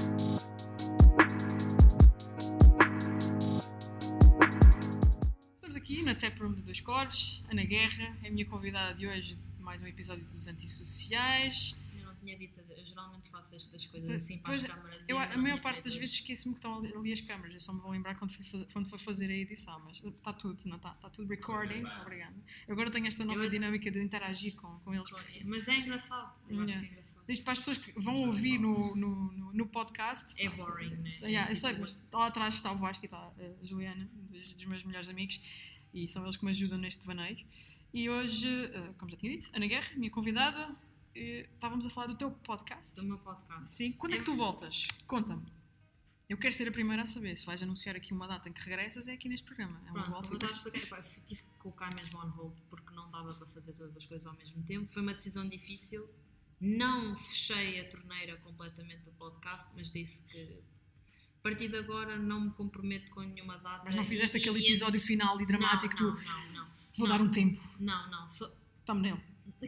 Taproom de Dois Corvos, Ana Guerra, é a minha convidada de hoje de mais um episódio dos Antissociais. Eu não tinha dito, eu geralmente faço estas coisas assim para Pois, as câmaras. Eu, a maior parte das vezes esqueço-me que estão ali, as câmaras, eu só me vou lembrar quando, fui fazer, quando for fazer a edição, mas está tudo, não está? Está tudo recording, obrigada. Eu agora tenho esta nova Eu- dinâmica de interagir com, com eles. Mas é engraçado. Eu acho que é engraçado. Isto para as pessoas que vão ouvir no, no, no, no podcast. É boring, né? Yeah, eu Esse sei, mas lá atrás está o Vasco e está a Juliana, um dos, dos meus melhores amigos, e são eles que me ajudam neste vaneio. E hoje, eh, como já tinha dito, Ana Guerra, minha convidada, estávamos a falar do teu podcast. do meu podcast. Sim, quando é que tu voltas? Conta-me. Eu quero ser a primeira a saber. Se vais anunciar aqui uma data em que regressas, é aqui neste programa. É uma Pronto, como eu estava a explicar, pá, tive que colocar mesmo on hold porque não dava para fazer todas as coisas ao mesmo tempo. Foi uma decisão difícil. Não fechei a torneira completamente do podcast, mas disse que partir de agora não me comprometo com nenhuma data. Mas não fizeste E- aquele e- episódio final e dramático, não, tu não, não, não. vou não. dar um tempo. Não, não. Só- Thumbnail.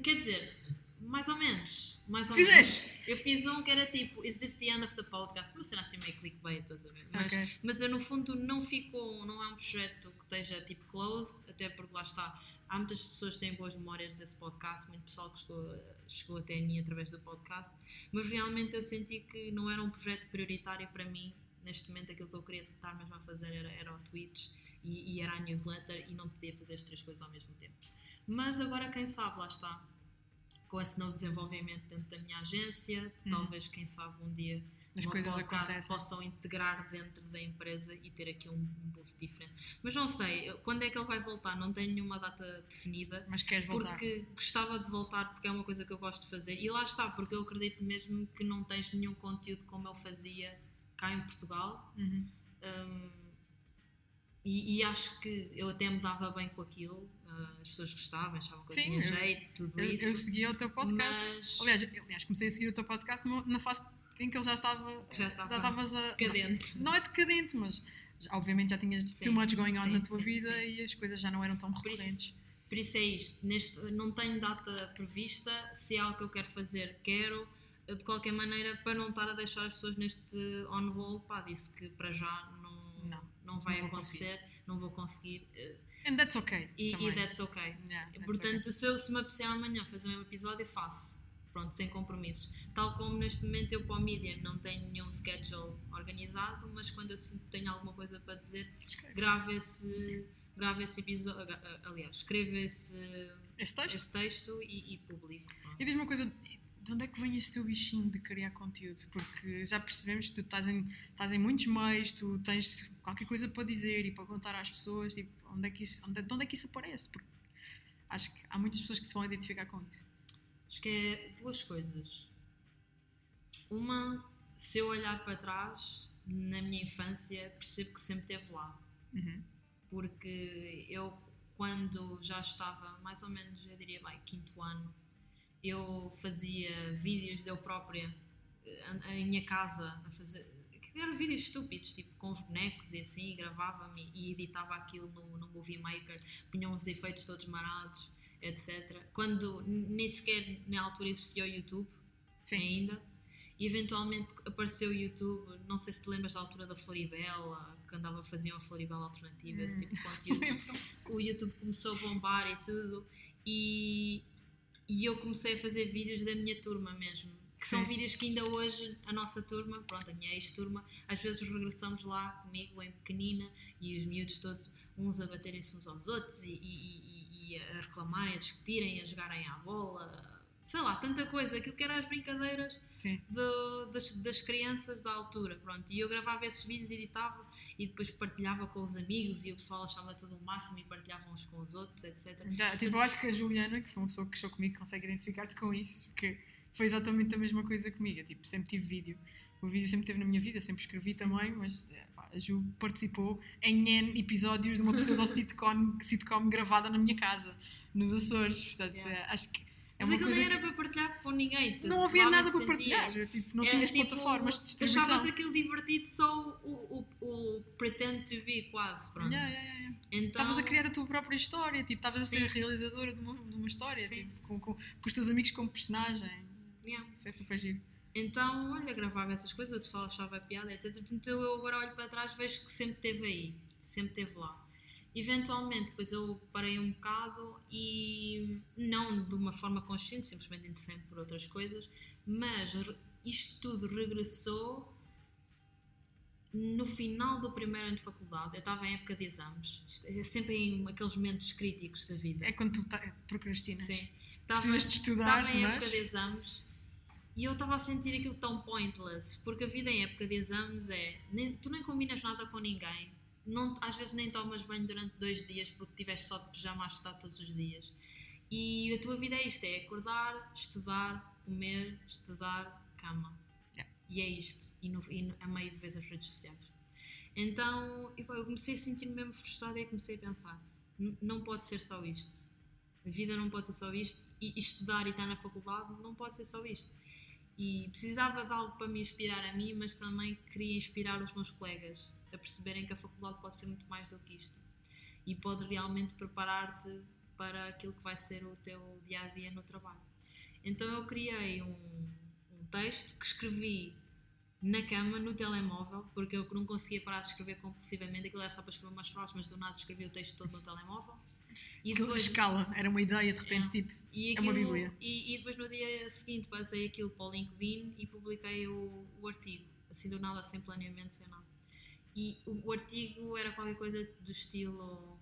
Quer dizer, mais ou menos. Mais ou Fizeste? menos. Eu fiz um que era tipo, is this the end of the podcast? Uma cena assim meio clickbait, estás a ver? Mas, Ok. mas eu no fundo não ficou, não é um projeto que esteja tipo closed, até porque lá está. Há muitas pessoas que têm boas memórias desse podcast, muito pessoal que chegou, chegou até a mim através do podcast, mas realmente eu senti que não era um projeto prioritário para mim. Neste momento, aquilo que eu queria estar mesmo a fazer era, era o Twitch e, e era a newsletter e não podia fazer as três coisas ao mesmo tempo. Mas agora, quem sabe, lá está, com esse novo desenvolvimento dentro da minha agência, Hum. talvez, quem sabe, um dia As coisas acontecem. possam integrar dentro da empresa e ter aqui um, boost diferente. Mas não sei, quando é que ele vai voltar? Não tenho nenhuma data definida. Mas queres voltar? Porque gostava de voltar porque é uma coisa que eu gosto de fazer. E lá está, porque eu acredito mesmo que não tens nenhum conteúdo como eu fazia cá em Portugal. Uhum. Hum, e, e acho que eu até me dava bem com aquilo. Ah, as pessoas gostavam, achavam que eu Sim, tinha eu- jeito, tudo Eu, isso. eu seguia o teu podcast. Mas Aliás, eu- aliás, comecei a seguir o teu podcast na fase em que ele já estava. Já estava estavas a. cadente. Não, não é decadente, mas obviamente já tinhas Sim, too much going on sim, na tua sim, vida sim. e as coisas já não eram tão Por isso- recorrentes. Por isso é isto. Neste, não tenho data prevista. Se é algo que eu quero fazer, quero. De qualquer maneira, para não estar a deixar as pessoas neste on hold, pá, disse que para já não, Não, não vai não acontecer, não vou conseguir. eh, And that's okay. E, e that's okay. Yeah, that's Portanto, se, eu, se me apetecer amanhã fazer um episódio, eu faço. Pronto, sem compromissos. Tal como neste momento eu para o Media não tenho nenhum schedule organizado, mas quando eu sinto que tenho alguma coisa para dizer, okay. gravo esse, gravo esse episódio. Aliás, escrevo esse, Esse texto? esse texto e, e publico. pronto. E diz-me uma coisa, de onde é que vem esse teu bichinho de criar conteúdo? Porque já percebemos que tu estás em, estás em muitos meios, tu tens qualquer coisa para dizer e para contar às pessoas, tipo, onde é que isso, onde, de onde é que isso aparece? Porque acho que há muitas pessoas que se vão identificar com isso. Acho que é duas coisas. Uma, se eu olhar para trás, na minha infância, percebo que sempre esteve lá. Uhum. porque eu quando já estava mais ou menos, eu diria bem, quinto ano, eu fazia vídeos de eu própria eh, em minha casa a fazer eram vídeos estúpidos, tipo com os bonecos e assim, gravava-me e editava aquilo no, no Movie Maker, punha uns efeitos todos marados, etc. Quando nem sequer na altura existia o YouTube ainda, e eventualmente apareceu o YouTube, não sei se te lembras da altura da Floribela, que andava a fazer uma Floribela alternativa, esse tipo de conteúdos. o YouTube começou a bombar e tudo, e, e eu comecei a fazer vídeos da minha turma mesmo. Que são Sim. vídeos que ainda hoje a nossa turma, pronto, a minha ex-turma, às vezes regressamos lá comigo em pequenina e os miúdos todos, uns a baterem-se uns aos outros e, e- e- e a reclamarem, a discutirem, a jogarem à bola, sei lá, tanta coisa, aquilo que eram as brincadeiras do- das, das crianças da altura, pronto. E eu gravava esses vídeos, editava e depois partilhava com os amigos e o pessoal achava tudo o máximo e partilhavam uns com os outros, etc. Já, tipo, eu acho que a Juliana, que foi uma pessoa que cresceu comigo, consegue identificar-se com isso, porque foi exatamente a mesma coisa comigo. Eu, tipo, sempre tive vídeo. O vídeo sempre teve na minha vida, sempre escrevi também, mas é, pá, a Ju participou em N episódios de uma pseudo-sitcom sitcom gravada na minha casa, nos Açores. Portanto, Yeah. é, acho que é Mas aquilo coisa nem que era para partilhar com ninguém. tu não havia nada para partilhar. Tipo, não Era tinhas tipo, plataformas de distribuição. Achavas aquilo divertido só o, o, o pretend to be, quase. Pronto. Yeah, yeah, yeah. Então, Estavas a criar a tua própria história, tipo, estavas a ser a realizadora de uma, de uma história, tipo, com, com, com os teus amigos como personagem. yeah. Isso é super giro. Então, olha, gravava essas coisas, o pessoal achava piada, etc. Portanto, eu agora olho para trás vejo que sempre esteve aí, sempre esteve lá. Eventualmente, depois eu parei um bocado e não de uma forma consciente, simplesmente interessei-me por outras coisas, mas isto tudo regressou no final do primeiro ano de faculdade. Eu estava em época de exames, é sempre em aqueles momentos críticos da vida. É quando tu tá, procrastinas. Sim. Estava, Precisas de estudar, estava em mas... época de exames e eu estava a sentir aquilo tão pointless, porque a vida em época de exames é. nem- tu nem combinas nada com ninguém, não, às vezes nem tomas banho durante dois dias porque tiveste só de pijama a estudar todos os dias. E a tua vida é isto: é acordar, estudar, comer, estudar, cama. Yeah. E é isto. E, no, e a meio de vez as redes sociais. Então eu, comecei a sentir-me mesmo frustrada e comecei a pensar: "N- não pode ser só isto. A vida não pode ser só isto. E, e estudar e estar na faculdade não pode ser só isto. E precisava de algo para me inspirar a mim, mas também queria inspirar os meus colegas a perceberem que a faculdade pode ser muito mais do que isto. E pode realmente preparar-te para aquilo que vai ser o teu dia a dia no trabalho. Então eu criei um, um texto que escrevi na cama, no telemóvel, porque eu não conseguia parar de escrever compulsivamente. Aquilo era só para escrever umas frases, mas do nada escrevi o texto todo no telemóvel. E Aquilo, depois, escala, era uma ideia de repente, É. tipo, e, É uma aquilo- bíblia. E, e depois no dia seguinte passei aquilo para o LinkedIn e publiquei o, o artigo, assim do nada, sem planeamento, sem nada. E o, o artigo era qualquer coisa do estilo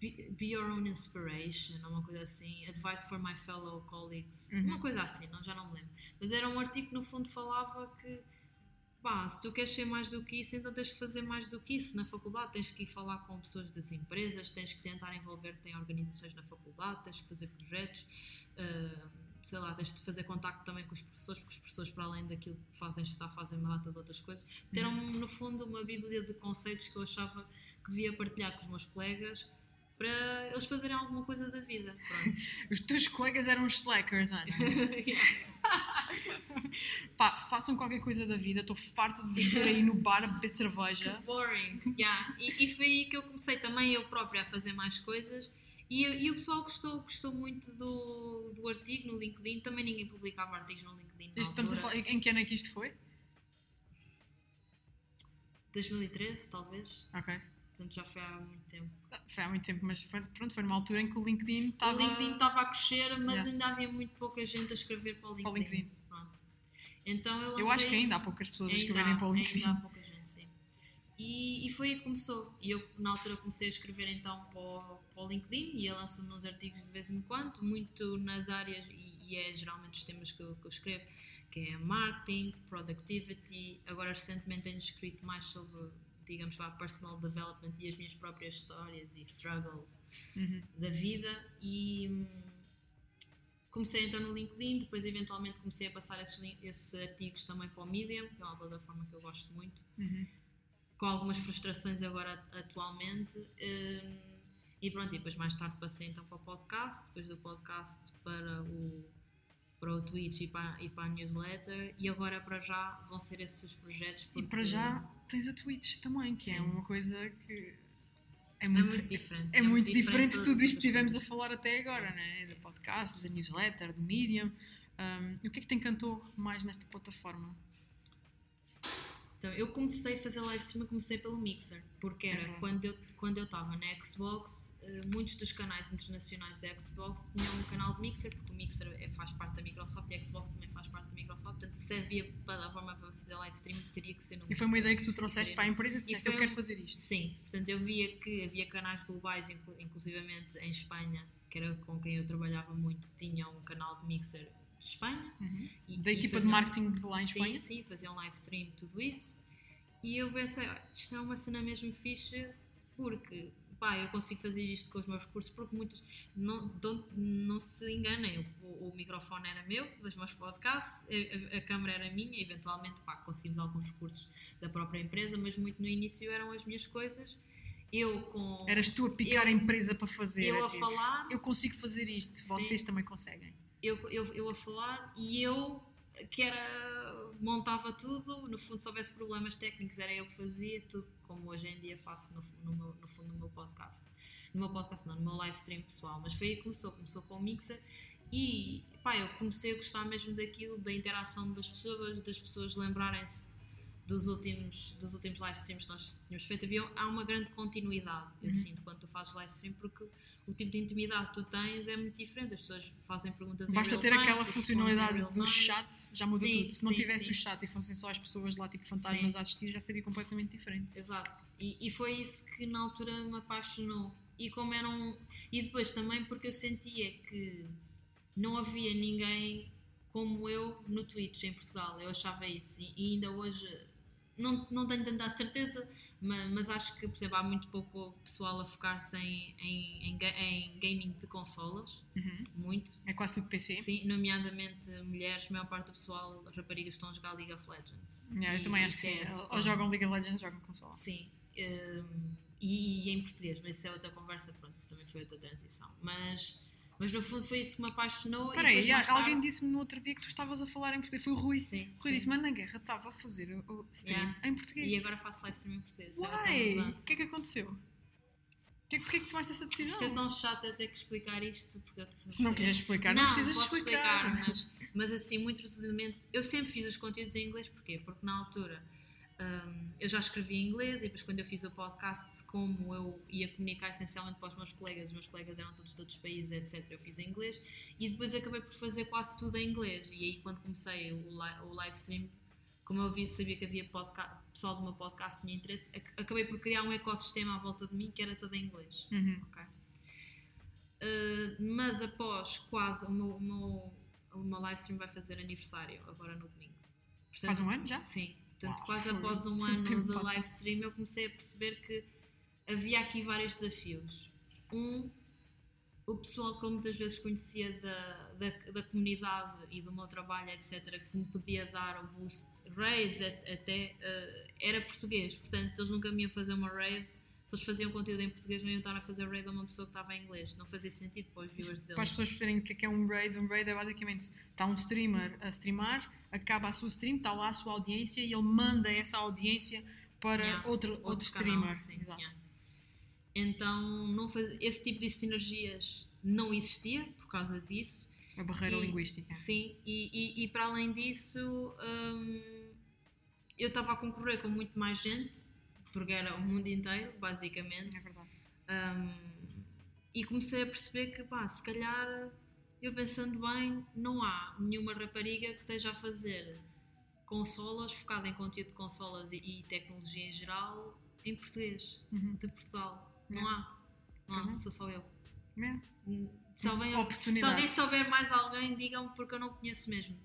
Be, be your own inspiration, uma coisa assim, advice for my fellow colleagues, Uhum. uma coisa assim, não, já não me lembro. Mas era um artigo que no fundo falava que pá, se tu queres ser mais do que isso, então tens que fazer mais do que isso na faculdade. Tens que ir falar com pessoas das empresas, tens que tentar envolver-te em organizações na faculdade, tens que fazer projetos, ah, sei lá, tens de fazer contacto também com os professores, porque os professores, para além daquilo que fazem estar, fazem uma data de outras coisas. Deram no fundo uma bíblia de conceitos que eu achava que devia partilhar com os meus colegas para eles fazerem alguma coisa da vida. Pronto. os teus colegas eram os slackers, Ana. Pá, façam qualquer coisa da vida, estou farta de vos ver aí no bar a beber cerveja. Boring. Yeah. E, e foi aí que eu comecei também eu própria a fazer mais coisas. E, e o pessoal gostou, gostou muito do, do artigo no LinkedIn. Também ninguém publicava artigos no LinkedIn. estamos a falar, em que ano é que isto foi? 2013, talvez. Ok. Portanto, já foi há muito tempo. Foi há muito tempo, mas foi, pronto, foi numa altura em que o LinkedIn estava. O LinkedIn estava a crescer, mas Yeah. ainda havia muito pouca gente a escrever para o LinkedIn. Para o LinkedIn. Pronto. Então eu, Eu acho que ainda há poucas pessoas a Ainda escreverem há- para o LinkedIn. Ainda há pouca gente, sim. E, e foi aí que começou. E eu, na altura, comecei a escrever então para o, para o LinkedIn e eu lanço uns artigos de vez em quando, muito nas áreas, e, e é geralmente os temas que eu, que eu escrevo, que é marketing, productivity. Agora, recentemente, tenho escrito mais sobre, digamos, vá, personal development e as minhas próprias histórias e struggles Uhum. da vida e hum, comecei então no LinkedIn, depois eventualmente comecei a passar esses, esses artigos também para o Medium, que é uma plataforma que eu gosto muito, Uhum. Com algumas frustrações agora atualmente. hum, e pronto, e depois mais tarde passei então para o podcast, depois do podcast para o, para o Twitch e para, e para a newsletter, e agora para já vão ser esses os projetos. E porque para já tens a Twitch também, que é Sim. uma coisa que é é muito, muito diferente. é muito diferente de todas tudo isto que estivemos a falar até agora, né? Do podcast, da newsletter, do Medium. Um, e o que é que te encantou mais nesta plataforma? Então, eu comecei a fazer live stream, comecei pelo Mixer, porque era verdade. quando eu quando eu estava na Xbox, eh, muitos dos canais internacionais da Xbox tinham um canal de Mixer, porque o Mixer é- faz parte da Microsoft e a Xbox também faz parte da Microsoft, portanto, se havia plataforma para fazer live stream, teria que ser no E foi uma Mixer. ideia que tu trouxeste para a empresa e disseste, foi eu quero fazer isto. Sim, portanto, eu via que havia canais globais, inclu- inclusivamente em Espanha, que era com quem eu trabalhava muito, tinham um canal de Mixer de Espanha. Uhum. E- Da equipa de marketing de lá em sim, Espanha? Sim, faziam live stream, tudo isso. E eu pensei, "Ah, isto é uma cena mesmo fixe, porque pá, eu consigo fazer isto com os meus recursos, porque muitos não, não se enganem, o, o microfone era meu, dos meus podcasts, a, a- a câmera era minha, eventualmente pá, conseguimos alguns recursos da própria empresa, mas muito no início eram as minhas coisas. Eu com. Eras tu a picar Eu- a empresa para fazer. eu é a tipo, falar, eu consigo fazer isto, vocês também conseguem. Eu, eu, eu a falar e eu que era montava tudo, no fundo se houvesse problemas técnicos era eu que fazia tudo como hoje em dia faço no, no, meu, no fundo no meu podcast. No meu podcast não, no meu live stream pessoal. Mas foi aí que começou, começou com o Mixer e pá, eu comecei a gostar mesmo daquilo, da interação das pessoas, das pessoas lembrarem-se dos últimos, dos últimos live streams que nós tínhamos feito, havia, há uma grande continuidade, eu Uhum. sinto, quando tu fazes live stream, porque o tipo de intimidade que tu tens é muito diferente. As pessoas fazem perguntas Basta ter time, aquela em funcionalidade do chat, já muda Sim, tudo. Se não sim, tivesse sim. o chat e fossem só as pessoas lá, tipo fantasmas a assistir, já seria completamente diferente. Exato. E, e foi isso que na altura me apaixonou. E como eram. E depois também porque eu sentia que não havia ninguém como eu no Twitch em Portugal. Eu achava isso. E ainda hoje não, não tenho tanta certeza, mas, mas acho que, por exemplo, há muito pouco pessoal a focar-se em, em, em, em gaming de consolas. Uhum. Muito. É quase tudo PC. Sim, nomeadamente mulheres, a maior parte do pessoal, as raparigas estão a jogar League of Legends. Yeah, eu E- também e acho que sim. CS, Ou jogam League of Legends ou jogam consola. Sim. hum, e, e em português, mas isso é outra conversa, pronto, isso também foi outra transição. Mas, mas no fundo foi isso que me apaixonou. Espera aí, depois mais alguém tarde- disse-me no outro dia que tu estavas a falar em português. Foi o Rui. Sim, Rui sim. disse, mano, na guerra estava a fazer o, stream Yeah. em português. E agora faço live stream em português. é Uai! O que é que aconteceu? Que, Porquê é que tomaste essa decisão? Isto é tão chato eu ter que explicar isto. Porque eu Se não quiseres explicar, não, não precisas posso explicar. mas, mas assim, muito resumidamente, eu sempre fiz os conteúdos em inglês, porquê? Porque na altura hum, eu já escrevi em inglês e depois quando eu fiz o podcast, como eu ia comunicar essencialmente para os meus colegas, os meus colegas eram todos de outros países, etc., eu fiz em inglês e depois acabei por fazer quase tudo em inglês. E aí quando comecei o, li- o live stream, como eu vi, sabia que havia podca- pessoal do meu podcast tinha interesse, ac- acabei por criar um ecossistema à volta de mim que era todo em inglês. Uhum. Ok. Uh, mas após quase o meu, o, meu, o meu live stream vai fazer aniversário agora no domingo. Portanto, Faz um ano já? Sim. Portanto, quase após um ano de live stream eu comecei a perceber que havia aqui vários desafios. Um, o pessoal que eu muitas vezes conhecia da, da, da comunidade e do meu trabalho, etc., que me podia dar o boost raids at- até, uh, era português. Portanto, eles nunca me iam fazer uma raid. Se eles faziam conteúdo em português, não iam estar a fazer raid a uma pessoa que estava em inglês. Não fazia sentido para os viewers Para as deles. pessoas perceberem o que é que é um raid, um raid é basicamente está um streamer a streamar, acaba a sua stream, está lá a sua audiência e ele manda essa audiência para Yeah, outro, outro, Outro streamer. canal, sim, Exato. yeah. Então, não faz- esse tipo de sinergias não existia por causa disso. A barreira E- linguística. Sim, e, e- e para além disso, hum, eu estava a concorrer com muito mais gente, porque era o mundo inteiro, basicamente. É verdade. Hum, e comecei a perceber que, pá, se calhar, eu pensando bem, não há nenhuma rapariga que esteja a fazer consolas, focada em conteúdo de consolas e, tecnologia em geral, em português, Uhum. de Portugal. Não há. Não há, não. sou só eu. É. Se alguém, se alguém souber mais alguém, digam-me porque eu não conheço mesmo.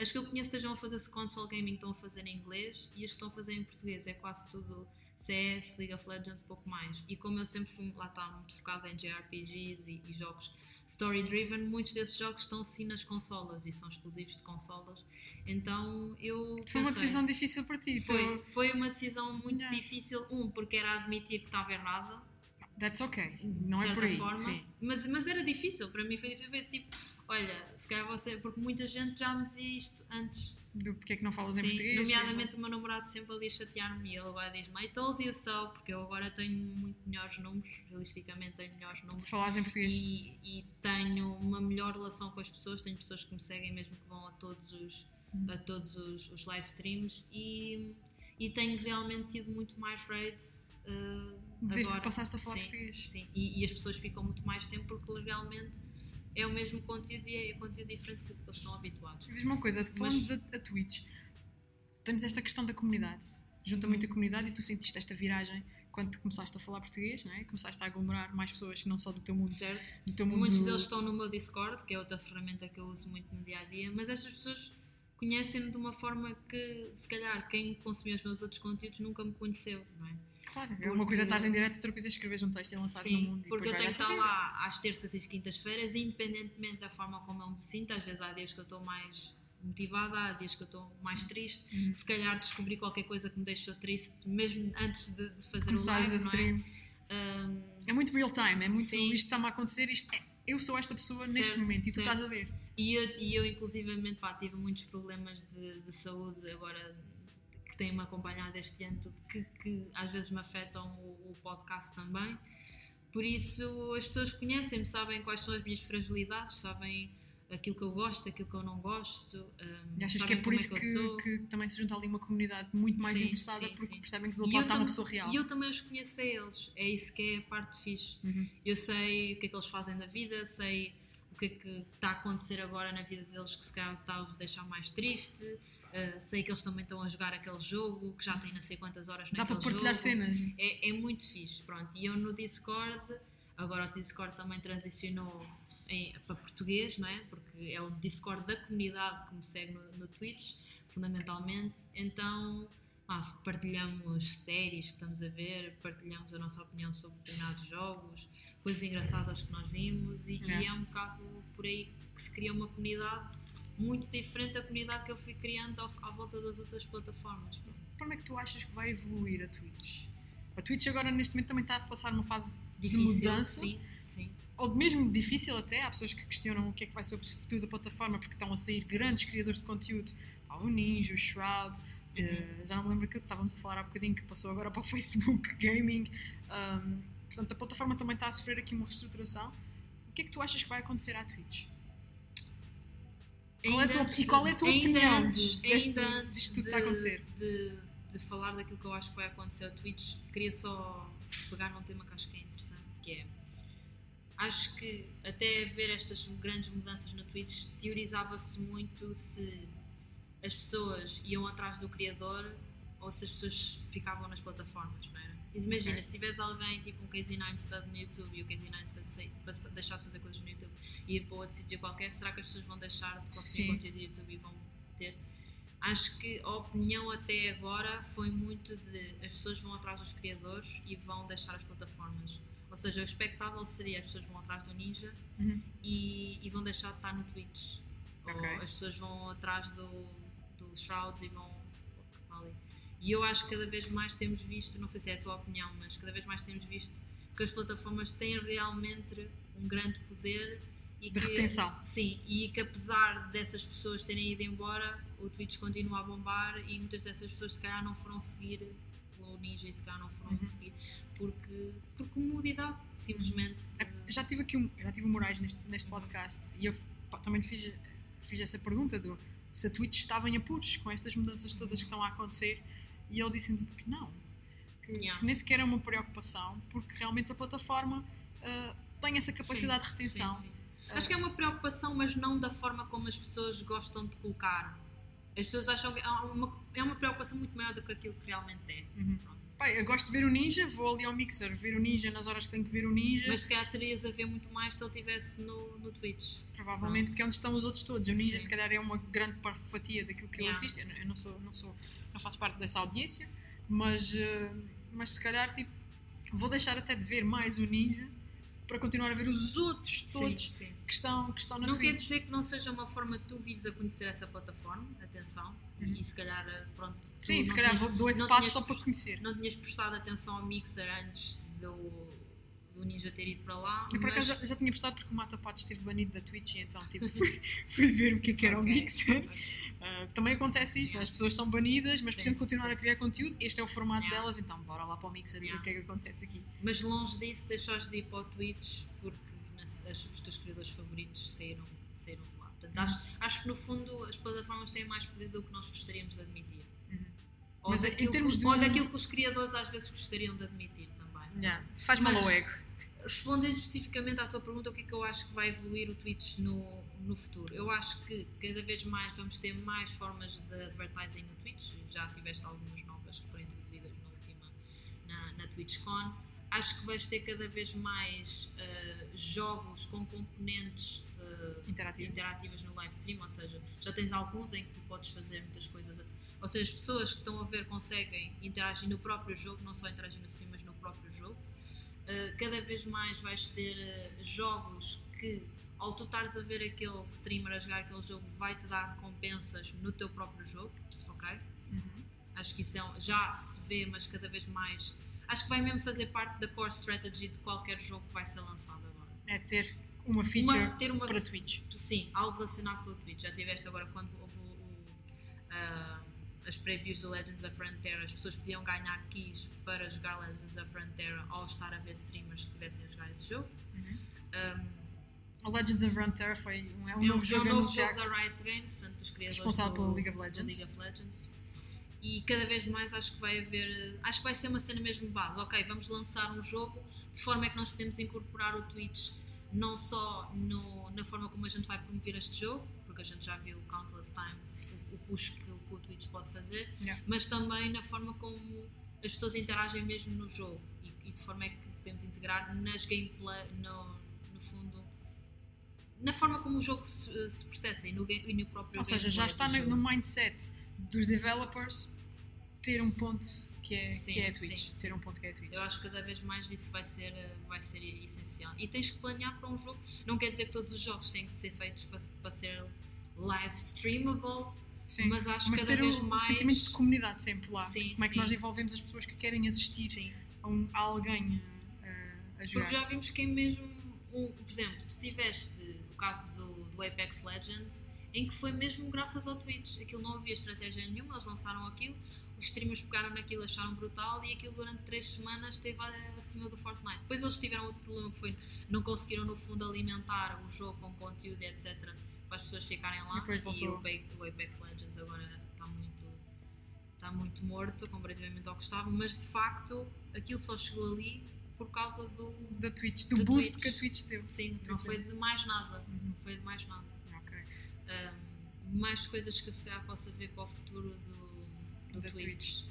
As que eu conheço estejam a fazer console gaming estão a fazer em inglês e as que estão a fazer em português é quase tudo CS, League of Legends, pouco mais. E como eu sempre fui, lá está, muito focada em JRPGs e, e jogos story-driven, muitos desses jogos estão sim nas consolas e são exclusivos de consolas. Então eu. Foi uma decisão difícil para ti. Foi, foi uma decisão muito Yeah. difícil. Um, porque era admitir que estava errada That's okay. Não é por aí. forma. Sim. Mas, mas era difícil, para mim foi difícil. Foi tipo, olha, se calhar você. Porque muita gente já me dizia isto antes. Do porque é que não falas em Sim, português? nomeadamente o meu namorado sempre ali a chatear-me e ele agora diz-me, I told you so, porque eu agora tenho muito melhores números, realisticamente tenho melhores números. Falas em português. E, e tenho uma melhor relação com as pessoas, tenho pessoas que me seguem mesmo que vão a todos os, a todos os, os live streams e, e tenho realmente tido muito mais raids uh, Desde agora. que passaste a falar Sim, português. Sim, e, e as pessoas ficam muito mais tempo porque legalmente é o mesmo conteúdo e é conteúdo diferente do que eles estão habituados. Diz uma coisa, falando Mas- da a Twitch, temos esta questão da comunidade. Junta muito a comunidade e tu sentiste esta viragem quando começaste a falar português, não é? Começaste a aglomerar mais pessoas, não só do teu mundo, Certo? do teu mundo. Muitos deles estão no meu Discord, que é outra ferramenta que eu uso muito no dia a dia, mas estas pessoas conhecem-me de uma forma que, se calhar, quem consumiu os meus outros conteúdos nunca me conheceu, não é? Claro, é uma coisa estás em direto, outra coisa é escreveres um texto e lançares no Sim, mundo. e porque eu tenho que estar lá às terças e quintas-feiras, independentemente da forma como eu me sinto. Às vezes há dias que eu estou mais motivada, há dias que eu estou mais triste. Uhum. Se calhar descobri qualquer coisa que me deixou triste, mesmo antes de, de fazer Começares o a live, stream. é? Hum, É muito real time, é muito Sim. isto está-me a acontecer, isto é- eu sou esta pessoa neste Certo, momento e tu estás a ver. E eu, e eu inclusivamente, pá, tive muitos problemas de, de saúde agora têm-me acompanhado este ano, que, que às vezes me afetam o, o podcast também. Por isso, as pessoas conhecem-me, sabem quais são as minhas fragilidades, sabem aquilo que eu gosto, aquilo que eu não gosto. Um, E achas que é por como isso que, que, sou. que também se junta ali uma comunidade muito mais Sim, interessada sim, porque sim. percebem que do outro lado está uma pessoa real. E eu também os conheço a eles. É isso que é a parte fixe. Uhum. Eu sei o que é que eles fazem da vida, sei o que é que está a acontecer agora na vida deles que se calhar está a os deixar mais triste. Uh, sei que eles também estão a jogar aquele jogo, que já têm não sei quantas horas Dá para partilhar jogo. cenas. É, é muito fixe, pronto. E eu no Discord, agora o Discord também transicionou em- para português, não é? Porque é o Discord da comunidade que me segue no, no Twitch, fundamentalmente. Então, ah, partilhamos séries que estamos a ver, partilhamos a nossa opinião sobre determinados jogos, coisas engraçadas que nós vimos e, e É. é um bocado por aí que se cria uma comunidade muito diferente da comunidade que eu fui criando ao- à volta das outras plataformas. Para onde é que tu achas que vai evoluir a Twitch? A Twitch agora neste momento também está a passar uma fase Difícil, de mudança. sim, sim. ou mesmo difícil até, há pessoas que questionam o que é que vai ser o futuro da plataforma porque estão a sair grandes criadores de conteúdo, há o Ninja, o Shroud, eh, já não me lembro que estávamos a falar há bocadinho que passou agora para o Facebook Gaming, Ahm, portanto a plataforma também está a sofrer aqui uma reestruturação. O que é que tu achas que vai acontecer à Twitch? Qual é a tua- e qual é a tua opinião antes- deste- antes disto tudo que está a acontecer? De, de falar daquilo que eu acho que vai acontecer ao Twitch, queria só pegar num tema que acho que é interessante, que é acho que até ver estas grandes mudanças no Twitch teorizava-se muito se as pessoas iam atrás do criador ou se as pessoas ficavam nas plataformas, não era? Imagina, Ok. se tivesse alguém tipo um Casey Neistat no YouTube e o Casey Neistat deixar de fazer coisas no YouTube ir para outro sítio qualquer, será que as pessoas vão deixar de consumir conteúdo do YouTube e vão ter? Acho que a opinião até agora foi muito de as pessoas vão atrás dos criadores e vão deixar as plataformas. Ou seja, o expectável seria as pessoas vão atrás do Ninja Uhum. e, e vão deixar de estar no Twitch. Ok. Ou as pessoas vão atrás do, do Shrouds e vão ali. E eu acho que cada vez mais temos visto, não sei se é a tua opinião, mas cada vez mais temos visto que as plataformas têm realmente um grande poder e De que, retenção. Sim, e que apesar dessas pessoas terem ido embora, o Twitch continua a bombar e muitas dessas pessoas se calhar não foram seguir o Ninja e se calhar não foram Uhum. seguir porque, por comodidade, simplesmente. É, Já tive aqui um, já tive o Moraes neste, neste podcast e eu pá, também fiz, fiz essa pergunta do se a Twitch estava em apuros com estas mudanças todas que estão a acontecer e ele disse-me que não, que, Yeah. que nem sequer é uma preocupação porque realmente a plataforma ah, tem essa capacidade Sim, de retenção. sim, sim. Acho que é uma preocupação, mas não da forma como as pessoas gostam de colocar. As pessoas acham que é uma, é uma preocupação muito maior do que aquilo que realmente é. Uhum. Pá, eu gosto de ver o Ninja, vou ali ao Mixer ver o Ninja nas horas que tenho que ver o Ninja. Mas se calhar terias a ver muito mais se ele estivesse no, no Twitch. Provavelmente que é onde estão os outros todos. O Ninja, Sim. se calhar, é uma grande fatia daquilo que eu Yeah. assisto. Eu, não- eu não sou, não sou, não faço parte dessa audiência, mas, eh, mas se calhar, tipo, vou deixar até de ver mais o Ninja para continuar a ver os outros todos Sim, sim. Que estão, que estão na Não quer Twitch. dizer que não seja uma forma de tu vires a conhecer essa plataforma, atenção, Uhum. e se calhar, pronto. tu Sim, se calhar tinhas- vou, dou esse passo só para conhecer. Não tinhas prestado atenção ao Mixer antes do, do Ninja ter ido para lá. Eu por mas- acaso já, já tinha prestado porque o Mata Patos esteve banido da Twitch e então tipo, fui, fui ver o que é que era o Ok, Mixer. Uh, também acontece isto, Yeah. as pessoas são banidas, mas precisam continuar a criar conteúdo. Este é o formato Yeah. delas, então bora lá para o Mixer e ver Yeah. o que é que acontece aqui. Mas longe disso, deixaste de ir para o Twitch porque as- os teus criadores favoritos saíram, saíram de lá. Portanto, acho, acho que no fundo as plataformas têm mais poder do que nós gostaríamos de admitir. Uhum. Ou, Mas em daquilo, termos que- de- ou daquilo que os criadores às vezes gostariam de admitir também. Faz mal ao ego. Respondendo especificamente à tua pergunta, o que é que eu acho que vai evoluir o Twitch no, no futuro? Eu acho que cada vez mais vamos ter mais formas de advertising no Twitch. Já tiveste algumas novas que foram introduzidas na última, na, na TwitchCon. Acho que vais ter cada vez mais eh, jogos com componentes Interativo. interativas no live stream, ou seja, já tens alguns em que tu podes fazer muitas coisas. Ou seja, as pessoas que estão a ver conseguem interagir no próprio jogo, não só interagir no stream, mas no próprio jogo. Uh, cada vez mais vais ter uh, jogos que, ao tu estares a ver aquele streamer a jogar aquele jogo, vai-te dar recompensas no teu próprio jogo, ok? Uhum. Acho que isso é já se vê, mas cada vez mais. Acho que vai mesmo fazer parte da core strategy de qualquer jogo que vai ser lançado agora. É ter uma feature Uma- ter uma para Twitch. Sim, algo relacionado com o Twitch. Já tiveste agora quando houve o, o, ah, as previews do Legends of Frontera, as pessoas podiam ganhar keys para jogar Legends of Frontera ao estar a ver streamers que estivessem a jogar esse jogo. Uhum. Um, A Legends of Runeterra foi um, é um É um, novo é jogo um novo jogo da Riot Games, portanto, dos criadores Responsável do, pela League of Legends. League of Legends. E cada vez mais acho que vai haver. Acho que vai ser uma cena mesmo base. Ok, vamos lançar um jogo de forma é que nós podemos incorporar o Twitch não só no- na forma como a gente vai promover este jogo, porque a gente já viu countless times o, o push que, o que o Twitch pode fazer, Yeah. mas também na forma como as pessoas interagem mesmo no jogo e, e de forma é que podemos integrar nas gameplay, no, no fundo, na forma como o jogo se, se processa e no, e no próprio Ou seja, já está no, no mindset dos developers ter um ponto que é, Sim, que é a sim, Twitch. sim. Ter um ponto que é a Twitch. Eu acho que cada vez mais isso vai ser, eh, vai ser essencial. E tens que planear para um jogo. Não quer dizer que todos os jogos têm que ser feitos para, para ser live streamable, Sim. mas acho que cada ter vez o, mais. sentimento de comunidade sempre lá. Sim, Como é que sim. nós envolvemos as pessoas que querem assistir Sim. a, um- a alguém eh, a jogar. Porque já vimos que é mesmo. Um, por exemplo, tu tiveste o caso do, do Apex Legends, em que foi mesmo graças ao Twitch. Aquilo não havia estratégia nenhuma, eles lançaram aquilo, os streamers pegaram naquilo, acharam brutal e aquilo durante 3 semanas esteve acima do Fortnite. Depois eles tiveram outro problema que foi não conseguiram no fundo alimentar o jogo com conteúdo, etc. Para as pessoas ficarem lá. E depois o Ape- o Apex Legends agora está muito. Está muito morto comparativamente ao que estava, mas de facto aquilo só chegou ali por causa do, Da Twitch, do, Do boost Twitch. que a Twitch deu. Sim, não Twitch, foi de mais nada. Uhum. Não foi de mais nada. Um, mais coisas que eu se calhar possa ver para o futuro do, do Da Twitch.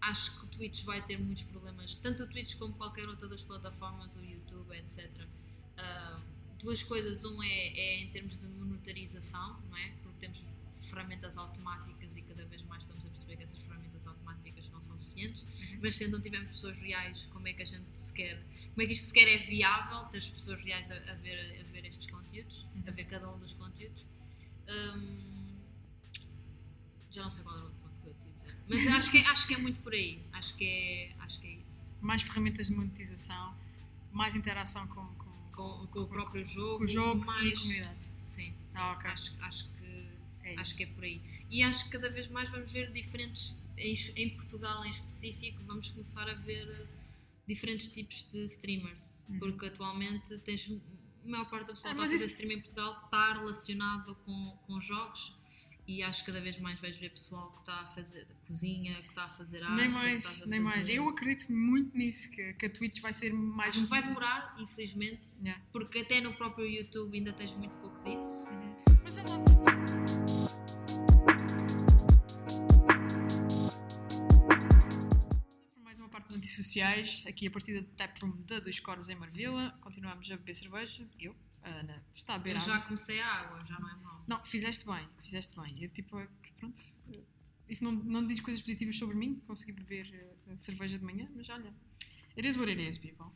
Acho que o Twitch vai ter muitos problemas, tanto o Twitch como qualquer outra das plataformas, o YouTube, etc. Um, duas coisas, um é, é em termos de monetarização, não é? Porque temos ferramentas automáticas e cada vez mais estamos a perceber que essas ferramentas automáticas não são suficientes. Mas se não tivermos pessoas reais, como é que a gente sequer. Como é que isto sequer é viável ter as pessoas reais a, a ver, a ver estes conteúdos, a ver cada um dos conteúdos? Hum, já não sei qual era o outro ponto que eu a dizer. Mas acho que, é- acho que é muito por aí. Acho que é, acho que é isso. Mais ferramentas de monetização, mais interação com, com, Com, com o próprio jogo, com o jogo e a mais. comunidade. Sim, sim. Ah, ok. acho, acho que É. Acho que é por aí. E acho que cada vez mais vamos ver diferentes, em, Portugal em específico, vamos começar a ver diferentes tipos de streamers. Uhum. Porque atualmente tens. A maior parte da pessoa Ah, que está a mas fazer isso- stream em Portugal está relacionado com, com jogos. E acho que cada vez mais vais ver pessoal que está a fazer cozinha, que está a fazer arte. nem mais, nem mais. Eu acredito muito nisso, que, que a Twitch vai ser mais Acho que vai demorar, infelizmente, Yeah. porque até no próprio YouTube ainda tens muito pouco disso. Uhum. Mas é lá. Dos antissociais, aqui a partida de Taproom da Dois Corvos em Marvila. Continuamos a beber cerveja. Eu, a Ana, está a beber Eu água. já comecei a água, já não é mau. Não, fizeste bem, fizeste bem. Eu, tipo, pronto. Isso não, não diz coisas positivas sobre mim. Consegui beber eh, cerveja de manhã, mas olha. It is what it is, people.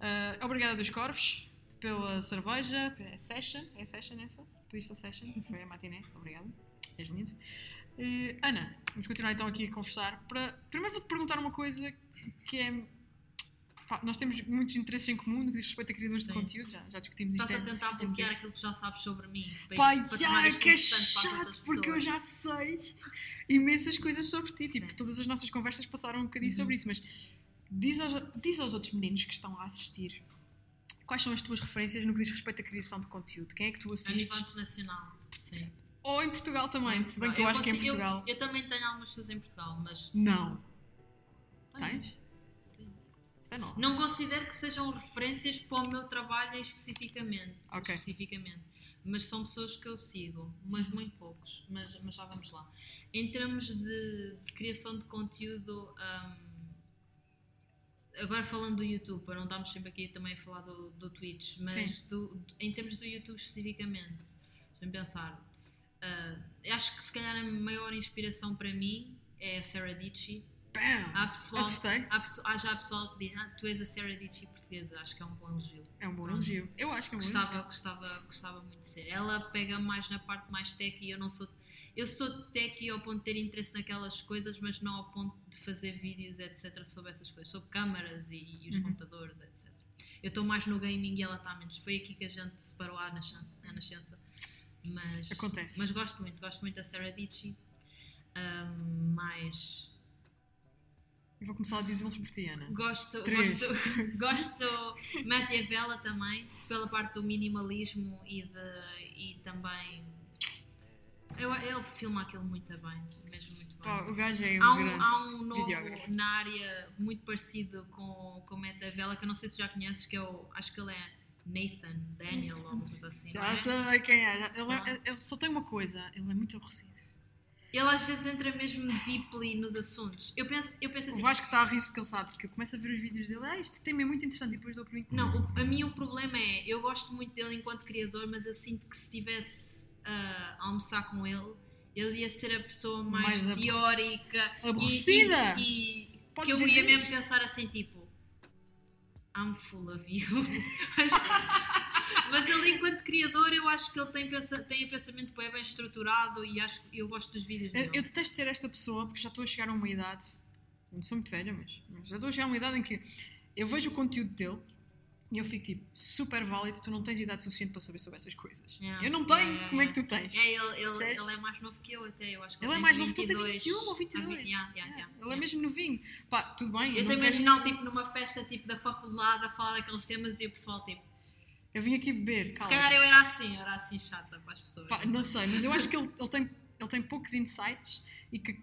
Uh, obrigada dos Corvos pela cerveja. É session. É session essa? Pediste a session? Foi a matiné. Obrigada. És lindo. Eh, Ana, vamos continuar então aqui a conversar. Para... Primeiro vou-te perguntar uma coisa que é. pá, nós temos muitos interesses em comum no que diz respeito a criadores Sim. de conteúdo. Já, já discutimos isto. Estás a tentar em bloquear aquilo que já sabes sobre mim. Pai, para já, que é chato, porque eu já sei imensas coisas sobre ti. Tipo, Sim. todas as nossas conversas passaram um bocadinho Uhum. sobre isso, mas diz aos, diz aos outros meninos que estão a assistir quais são as tuas referências no que diz respeito à criação de conteúdo. Quem é que tu A assistes? nível internacional. Sim. Ou em Portugal também, se bem que eu, acho que é em consigo- Portugal. Eu, também tenho algumas pessoas em Portugal, mas. Não. Tens? Tenho. Isto é novo. Não considero que sejam referências para o meu trabalho especificamente. Ok. especificamente. Mas são pessoas que eu sigo, mas muito poucos. Mas, mas já vamos lá. Em termos de, de criação de conteúdo, hum, agora falando do YouTube, para não estarmos sempre aqui também a falar do, do Twitch, mas do- do- em termos do YouTube especificamente, deixa-me pensar. Ah, acho que se calhar a maior inspiração para mim é a Sarah Dici. Bam! Há pessoal, há, há já pessoal que diz, ah, tu és a Sarah Dici portuguesa, acho que é um bom elogio. É um bom elogio. Eu acho que é um Gostava, elogio. gostava, gostava muito de ser. Ela pega mais na parte mais tech e eu não sou. Eu sou tech ao ponto de ter interesse naquelas coisas, mas não ao ponto de fazer vídeos, etc., sobre essas coisas, sobre câmaras e, e os Uhum. computadores, etc. Eu estou mais no gaming e ela está menos. Foi aqui que a gente separou a nascença. A nascença. Mas, Acontece. mas gosto muito, gosto muito da Sarah Dici. Ahm, mais. Eu vou começar a dizê-los por ti, Ana. Gosto, Três. gosto, gosto Maquiavela também, pela parte do minimalismo e, de, e também. Eu, ele filma aquilo muito bem, mesmo muito bem. Pá, o gajo é um Há um, grande há um novo videógrafo. na área muito parecido com, com Maquiavela que eu não sei se já conheces, que eu acho que ele é Nathan Daniel ou alguma coisa assim. Já é? sei quem é. Ele, Ah. é- ele só tem uma coisa, ele é muito aborrecido. Ele às vezes entra mesmo deeply nos assuntos. Eu penso, eu penso O assim, Vasco está a rir porque ele sabe, porque eu começo a ver os vídeos dele, ah, este tema é muito interessante, e depois dou por mim. Não, o- a mim o problema é, eu gosto muito dele enquanto criador, mas eu sinto que se estivesse ah, a almoçar com ele, ele ia ser a pessoa mais, Mais teórica e- Aborrecida! e, e- que Podes eu ia mesmo pensar assim, tipo, I'm full of you. mas, mas ele enquanto criador, eu acho que ele tem, pensa, tem o pensamento bem, bem estruturado e acho eu gosto dos vídeos Eu, dele. eu detesto ser esta pessoa porque já estou a chegar a uma idade, não sou muito velha, mas, mas já estou a chegar a uma idade em que eu vejo o conteúdo dele e eu fico tipo, super válido, tu não tens idade suficiente para saber sobre essas coisas. Yeah. Eu não tenho, Yeah, yeah, como é yeah. que tu tens? É, ele, ele, ele é mais novo que eu até, eu acho que Ele é mais novo, tu tens 22, 21 ou Ah, 22. vi- yeah, Ele é mesmo novinho. Pá, tudo bem. Eu estou a imaginar tipo numa festa tipo da faculdade a falar daqueles temas e o pessoal tipo. Eu vim aqui beber, Se calma. calhar eu era assim, era assim chata para as pessoas. Pá, não sei, mas eu acho que ele, ele tem, ele tem poucos insights e que,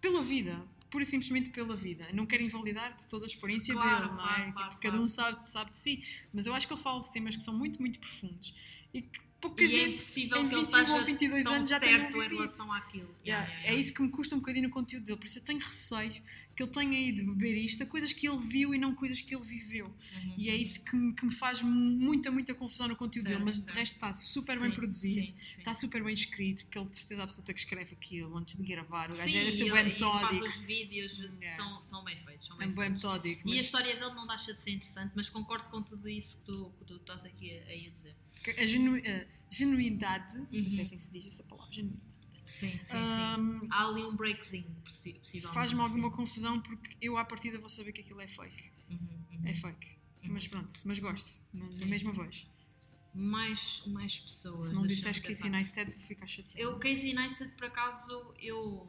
pela vida, pura e simplesmente pela vida, não quero invalidar de toda a experiência Claro, dele, não é? claro, Tipo, claro, cada um sabe, sabe de si, mas eu acho que ele fala de temas que são muito, muito profundos e que pouca E é gente impossível em que ele 21 ou esteja 22 tão anos já tenha certo em ouvido relação àquilo. Yeah, Yeah, yeah, É isso que me custa um bocadinho no conteúdo dele, por isso eu tenho receio que ele tenha ido beber isto a coisas que ele viu e não coisas que ele viveu. Uhum. E é isso que me, que me faz muita, muita confusão no conteúdo Certo, dele, mas de certo. resto está super bem Sim, produzido, sim, sim. está super bem escrito, porque ele de certeza absoluta que escreve aquilo antes de gravar. O gajo Sim, é e ser ele- bem e faz metódico. os vídeos, Yeah. tão- são bem feitos. São É bem bem feitos. metódico. E a Mas história dele não deixa de ser interessante, mas concordo com tudo isso que tu, que tu estás aqui a, a dizer. a, genu- a genuidade, não sei se Uhum. é assim que se diz essa palavra, genuidade, Sim, sim, sim. Ahm, Há ali um breakzinho, possi- possivelmente. faz-me alguma sim. confusão porque eu à partida vou saber que aquilo é fake. Uhum, uhum. É fake. Uhum. Mas pronto, mas gosto, na Sim. mesma voz. Mais, mais pessoas. Se não disseres. Casey Neistat, vou ficar chateada. Eu, Casey Neistat, por acaso, eu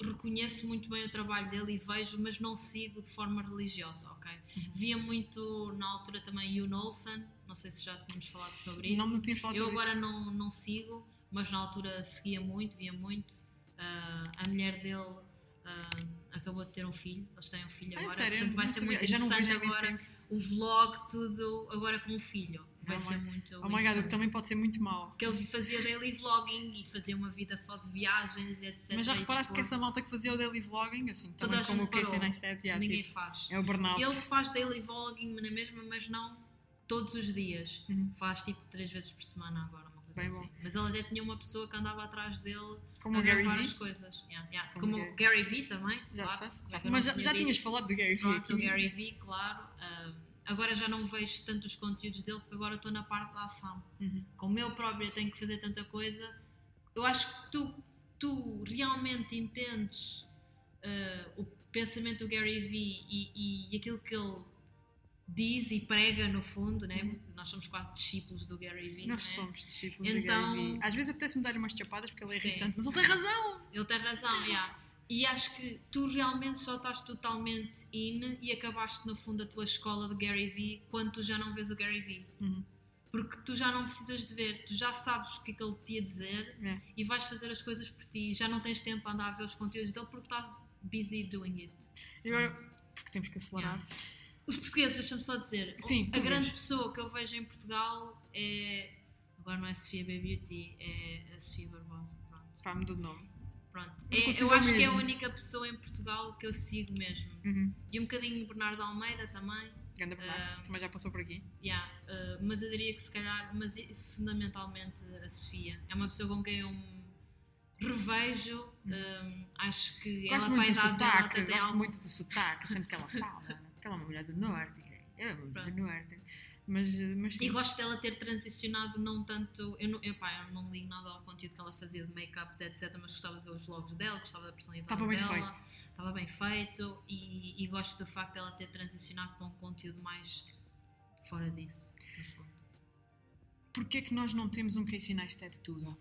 reconheço muito bem o trabalho dele e vejo, mas não sigo de forma religiosa, ok? Uhum. Via muito na altura também Yoon Olsen, não sei se já tínhamos falado sobre isso. Não tínhamos falado eu sobre agora não, não sigo, mas na altura seguia muito, via muito. Ah, a mulher dele ah, acabou de ter um filho, eles têm um filho Ah, é agora, sério? portanto vai ser sabia. muito Já não interessante agora tempo. o vlog, tudo agora com o filho. Vai Oh ser my- muito. Oh my god, o que interessante também pode ser muito mau. que ele fazia daily vlogging e fazia uma vida só de viagens e etc. Mas já reparaste que essa malta que fazia o daily vlogging, assim, Toda também como o Casey. Neistat, yeah, ninguém tipo, faz. é o burnout. Ele faz daily vlogging na mesma, mas não todos os dias. Uhum. Faz tipo três vezes por semana agora, Bem assim. bom. Mas ele até tinha uma pessoa que andava atrás dele Como a Gary gravar as coisas. Yeah, yeah. Como Como, Gary Vee também. Já claro. faz? Já- Mas já, tinhas falado do Gary Vee Pronto, o aqui. Gary Vee, claro. Ah, agora já não vejo tanto os conteúdos dele porque agora estou na parte da ação. Uhum. Como eu própria tenho que fazer tanta coisa, eu acho que tu, tu realmente entendes ah, o pensamento do Gary Vee e, e aquilo que ele diz e prega no fundo, né? nós somos quase discípulos do Gary Vee. Nós né? somos discípulos Então- do Gary Vee. Às vezes apetece-me dar-lhe umas chapadas porque ele é Sim. irritante, mas ele tem razão! Ele tem razão, yeah. E acho que tu realmente só estás totalmente in e acabaste no fundo a tua escola de Gary Vee quando tu já não vês o Gary Vee. Uhum. Porque tu já não precisas de ver, tu já sabes o que é que ele te ia dizer É. e vais fazer as coisas por ti. Já não tens tempo para andar a ver os conteúdos dele porque estás busy doing it. E agora, porque temos que acelerar. Os portugueses, deixa-me só dizer, Sim, a grande vês. pessoa que eu vejo em Portugal é. Agora não é Sofia B Beauty, é a Sofia Barbosa. Pronto. Pá, mudou de nome. Pronto. É- eu acho que é a mesmo. única pessoa em Portugal que eu sigo mesmo. Uhum. E um bocadinho o Bernardo Almeida também. Ganda Bernardo, Ah. mas já passou por aqui. Yeah, uh, mas eu diria que se calhar, mas fundamentalmente a Sofia. É uma pessoa com quem eu me revejo. um, acho que Gosto ela muito vai do dar dela sotaque, até tem gosto muito do sotaque, sempre que ela fala. ela é uma mulher do norte. Ela é uma mulher do norte. Mas, mas sim. E gosto dela ter transicionado não tanto. Eu não, eu, pá, eu não ligo nada ao conteúdo que ela fazia de make-ups, etc. Mas gostava de ver os vlogs dela, gostava da personalidade Estava bem dela. feito. Estava bem feito e, e gosto do facto dela ter transicionado para um conteúdo mais fora disso. Porquê é que nós não temos um Casey Neistat Tuga?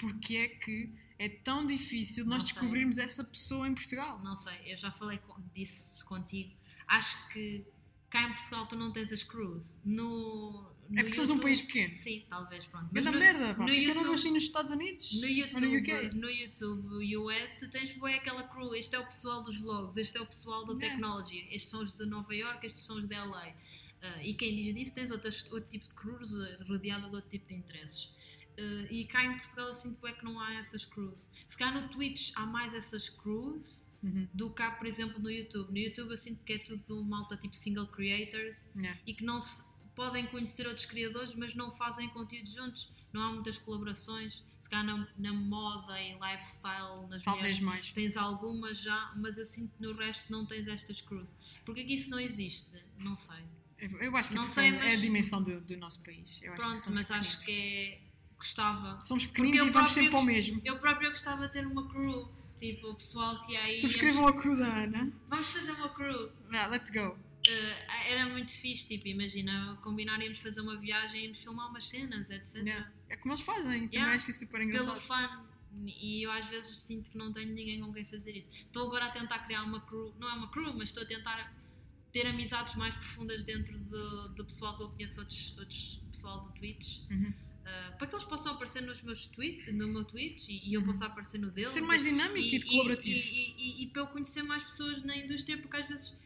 Porquê é que é tão difícil nós descobrirmos essa pessoa em Portugal. Não sei, eu já falei disso contigo. Acho que cá em Portugal tu não tens as crews. No, no É porque somos um YouTube- país pequeno. Sim, talvez, pronto. Mas Mas na no- merda, pá. no Porque eu não YouTube- assim nos Estados Unidos? No Ou YouTube, no UK? no YouTube US, tu tens bué aquela crew. Este é o pessoal dos vlogs, este é o pessoal do Yeah. technology, estes são os de Nova York, estes são os de LA. Ah, e quem diz disso tens outras, outro tipo de crews eh, rodeada de outro tipo de interesses. Ah, e cá em Portugal eu sinto bué que não há essas crews. Se cá no Twitch há mais essas crews Uhum. do que há, por exemplo, no YouTube. No YouTube eu sinto que é tudo malta tipo single creators Yeah. e que não se podem conhecer outros criadores, mas não fazem conteúdo juntos. Não há muitas colaborações. Se calhar na, na moda e lifestyle, nas Talvez mulheres, mais. tens algumas já, mas eu sinto que no resto não tens estas crews. Porque aqui isso não existe? Não sei. Eu, acho que Não é sei, é a mas- dimensão do, do nosso país. Eu acho Pronto, somos mas acho que é. Gostava. Somos pequeninos e vamos sempre ao mesmo. Eu próprio gostava de ter uma crew. Tipo, o pessoal que há aí. Subscrevam a crew da Ana. Vamos fazer uma crew. Ah, let's go. Uh, era muito fixe, tipo, imagina, combinaríamos fazer uma viagem e irmos filmar umas cenas, etc. Yeah. É como eles fazem. Também Yeah. acho isso super Pelo engraçado. fã. E eu às vezes sinto que não tenho ninguém com quem fazer isso. Estou agora a tentar criar uma crew, não é uma crew, mas estou a tentar ter amizades mais profundas dentro do, do pessoal que eu conheço, outros, outros pessoal do Twitch. Uhum. Uh, para que eles possam aparecer nos meus tweets, no meu Twitch e, e eu Uhum. possa aparecer no deles. Ser mais dinâmico e, de colaborativo. E, e- e para eu conhecer mais pessoas na indústria, porque às vezes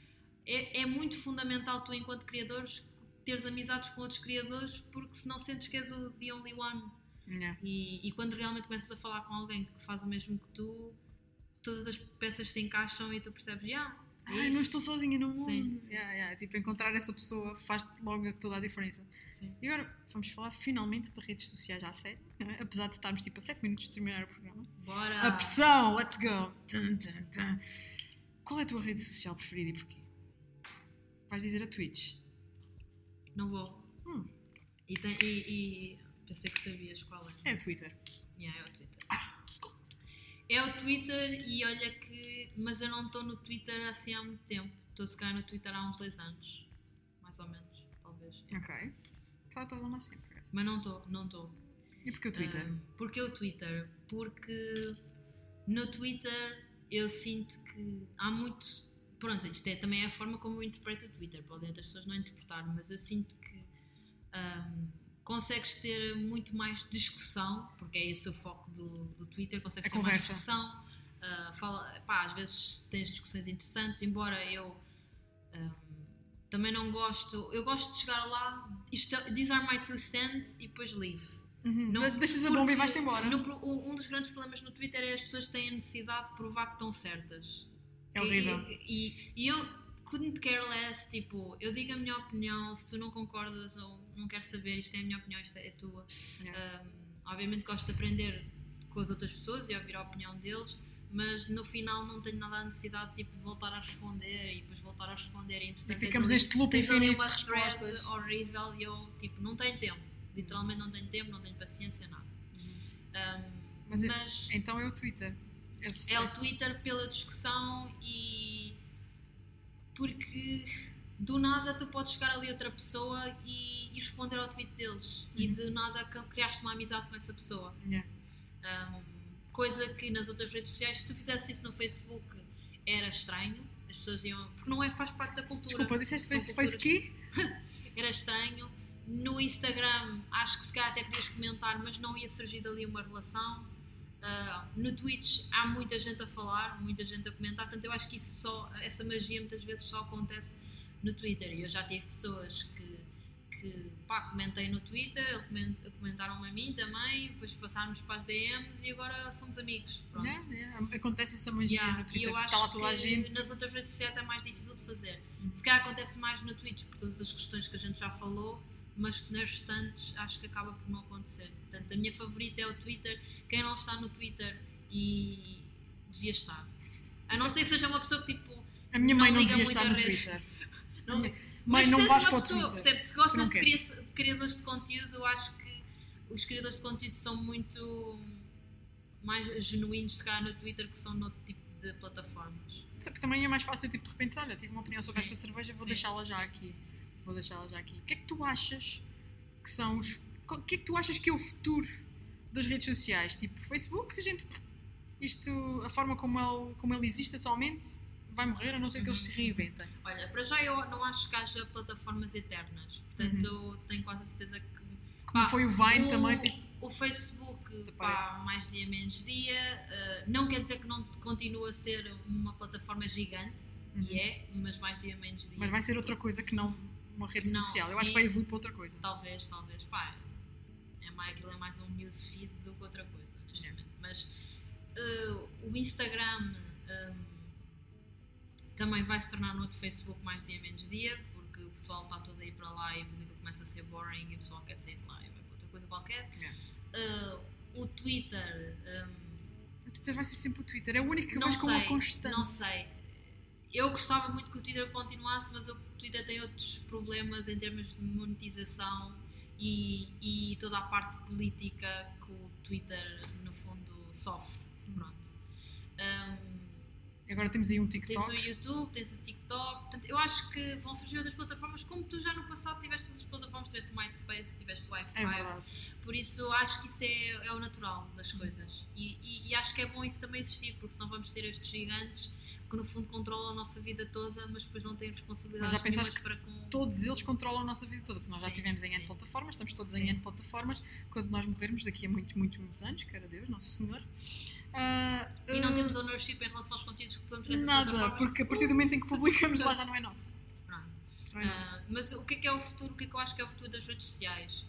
é, é muito fundamental tu, enquanto criadores, teres amizades com outros criadores, porque senão sentes que és o the only one. Yeah. E, e quando realmente começas a falar com alguém que faz o mesmo que tu, todas as peças se encaixam e tu percebes, yeah, é Ai, isso." não estou sozinha no mundo. Sim. Yeah, yeah. Tipo, encontrar essa pessoa faz logo toda a diferença. Sim. E agora vamos falar finalmente de redes sociais à série. não é? Apesar de estarmos tipo a 7 minutos de terminar o programa. Bora! A pressão, let's go! Tum, tum, tum. Qual é a tua rede social preferida e porquê? Vais dizer a Twitch. Não vou. Hum. E, tem- e- e pensei que sabias qual é. É a Twitter. Yeah, é o Twitter. É o Twitter e olha que. Mas eu não estou no Twitter assim há muito tempo. Estou se calhar no Twitter há uns dois anos. Mais ou menos, talvez. Ok. Claro, estás a mais sempre. Mas não estou, não estou. E porquê o Twitter? Ah, porque o Twitter? Porque no Twitter eu sinto que há muito. Pronto, isto é, também é a forma como eu interpreto o Twitter. Podem outras pessoas não interpretar, mas eu sinto que ahm, consegues ter muito mais discussão, porque é esse o foco do, do Twitter, consegues A ter mais conversa. discussão. ah, fala, pá, às vezes tens discussões interessantes, embora eu ahm, também não gosto. Eu gosto de chegar lá, isto, these are my two cents e depois leave. Uhum. Não, De- Deixas a bomba e vais-te embora. no um um dos grandes problemas no Twitter é as pessoas têm a necessidade de provar que estão certas. É horrível. E, e- e eu couldn't care less, tipo, eu digo a minha opinião, se tu não concordas ou não queres saber, isto é a minha opinião, isto é a tua. Um, obviamente gosto de aprender com as outras pessoas e ouvir a opinião deles, mas no final não tenho nada a necessidade de tipo, voltar a responder e depois voltar a responder. E, E entretanto, ficamos neste loop infinito uma de respostas. horrível e eu tipo, não tenho tempo. Literalmente não tenho tempo, não tenho paciência, nada. Um, Mas é- mas Então é o Twitter. É o Twitter pela discussão e porque do nada tu podes chegar ali outra pessoa e, e responder ao tweet deles e Uhum. de nada que- criaste uma amizade com essa pessoa. Yeah. Um, coisa que nas outras redes sociais, se tu fizesse isso no Facebook, era estranho. As pessoas iam. Porque não é, faz parte da cultura. Desculpa, disseste face, face? Era estranho. No Instagram, acho que se calhar até podias comentar, mas não ia surgir dali uma relação. Ah, no Twitch há muita gente a falar, muita gente a comentar, portanto eu acho que isso só, essa magia muitas vezes só acontece no Twitter. E eu já tive pessoas que, que pá, comentei no Twitter, coment- comentaram-me a mim também, depois passámos para as DMs e agora somos amigos. Pronto. Yeah, yeah. Acontece essa magia Yeah, no e Twitter. eu Está lá acho toda a que gente. nas outras redes sociais é mais difícil de fazer. Uhum. Se calhar acontece mais no Twitch por todas as questões que a gente já falou, mas que nas restantes acho que acaba por não acontecer. Portanto, a minha favorita é o Twitter. Quem não está no Twitter e devia estar. A não ser que seja uma pessoa que tipo. A minha mãe não não, devia estar no redes. Twitter. Não, Mãe, mas não vais para pessoa, percebe, se gostas de criadores de conteúdo, eu acho que os criadores de conteúdo são muito mais genuínos se calhar no Twitter que são noutro tipo de plataformas. Só que também é mais fácil, tipo, de repente, olha, tive uma opinião sobre Sim. esta cerveja, vou deixá-la já aqui. Vou deixá-la já aqui. O que é que tu achas que são os. O que é que tu achas que é o futuro das redes sociais? Tipo, Facebook, a gente isto, a forma como ele, como ele existe atualmente, vai morrer, a não ser que eles se Uhum. reinventem. Olha, para já eu não acho que haja plataformas eternas. Portanto, tenho quase a certeza que. Como pá, foi o Vine o, também, tipo, O Facebook, pá, mais dia menos dia. eh, não quer dizer que não continua a ser uma plataforma gigante, Uhum. e é, mas mais dia menos dia. mas vai ser outra coisa que não uma rede Não, social. Eu acho sim. que vai evoluir para outra coisa. Talvez, talvez. Pá, é mais, aquilo é mais um newsfeed do que outra coisa, momento. Mas eh, o Instagram ehm, também vai se tornar no outro Facebook mais dia menos dia, porque o pessoal está todo a ir para lá e depois aquilo começa a ser boring e o pessoal quer sair de lá e vai para outra coisa qualquer. Yeah. Eh, o Twitter. ehm, O Twitter vai ser sempre o Twitter. É o único que vejo com uma sei, constante. Não sei. Eu gostava muito que o Twitter continuasse, mas o Twitter tem outros problemas em termos de monetização e, e toda a parte política que o Twitter, no fundo, sofre. Pronto. Um, Agora temos aí um tens TikTok. o YouTube, tens o TikTok. Portanto, eu acho que vão surgir outras plataformas, como tu já no passado tiveste outras plataformas, tiveste o MySpace, tiveste o Wi-Fi. É verdade. Por isso acho que isso é, é o natural das coisas. E, e- e acho que é bom isso também existir, porque senão vamos ter estes gigantes que no fundo controlam a nossa vida toda, mas depois não têm responsabilidades Mas já pensaste para com. Todos eles controlam a nossa vida toda, porque nós já Sim, estivemos em sim. N plataformas, estamos todos Sim. em N plataformas. Quando nós morrermos daqui a muitos, muitos, muitos anos, cara Deus, Nosso Senhor. Ah, E não ah, temos ownership em relação aos conteúdos que podemos nessas Nada, porque a partir do momento em que publicamos lá já não é nosso. Pronto. Não é nosso. Ah, mas o que é que é o futuro? O que é que eu acho que é o futuro das redes sociais?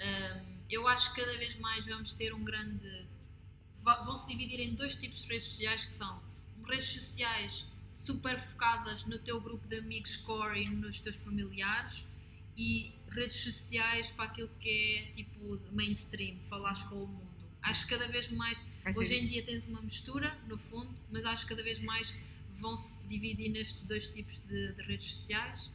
Ah, eu acho que cada vez mais vamos ter um grande. Vão se dividir em dois tipos de redes sociais que são redes sociais super focadas no teu grupo de amigos core e nos teus familiares e redes sociais para aquilo que é tipo mainstream, falares com o mundo. Acho que cada vez mais ser Hoje em dia tens uma mistura, no fundo, mas acho que cada vez mais vão se dividir nestes dois tipos de, de redes sociais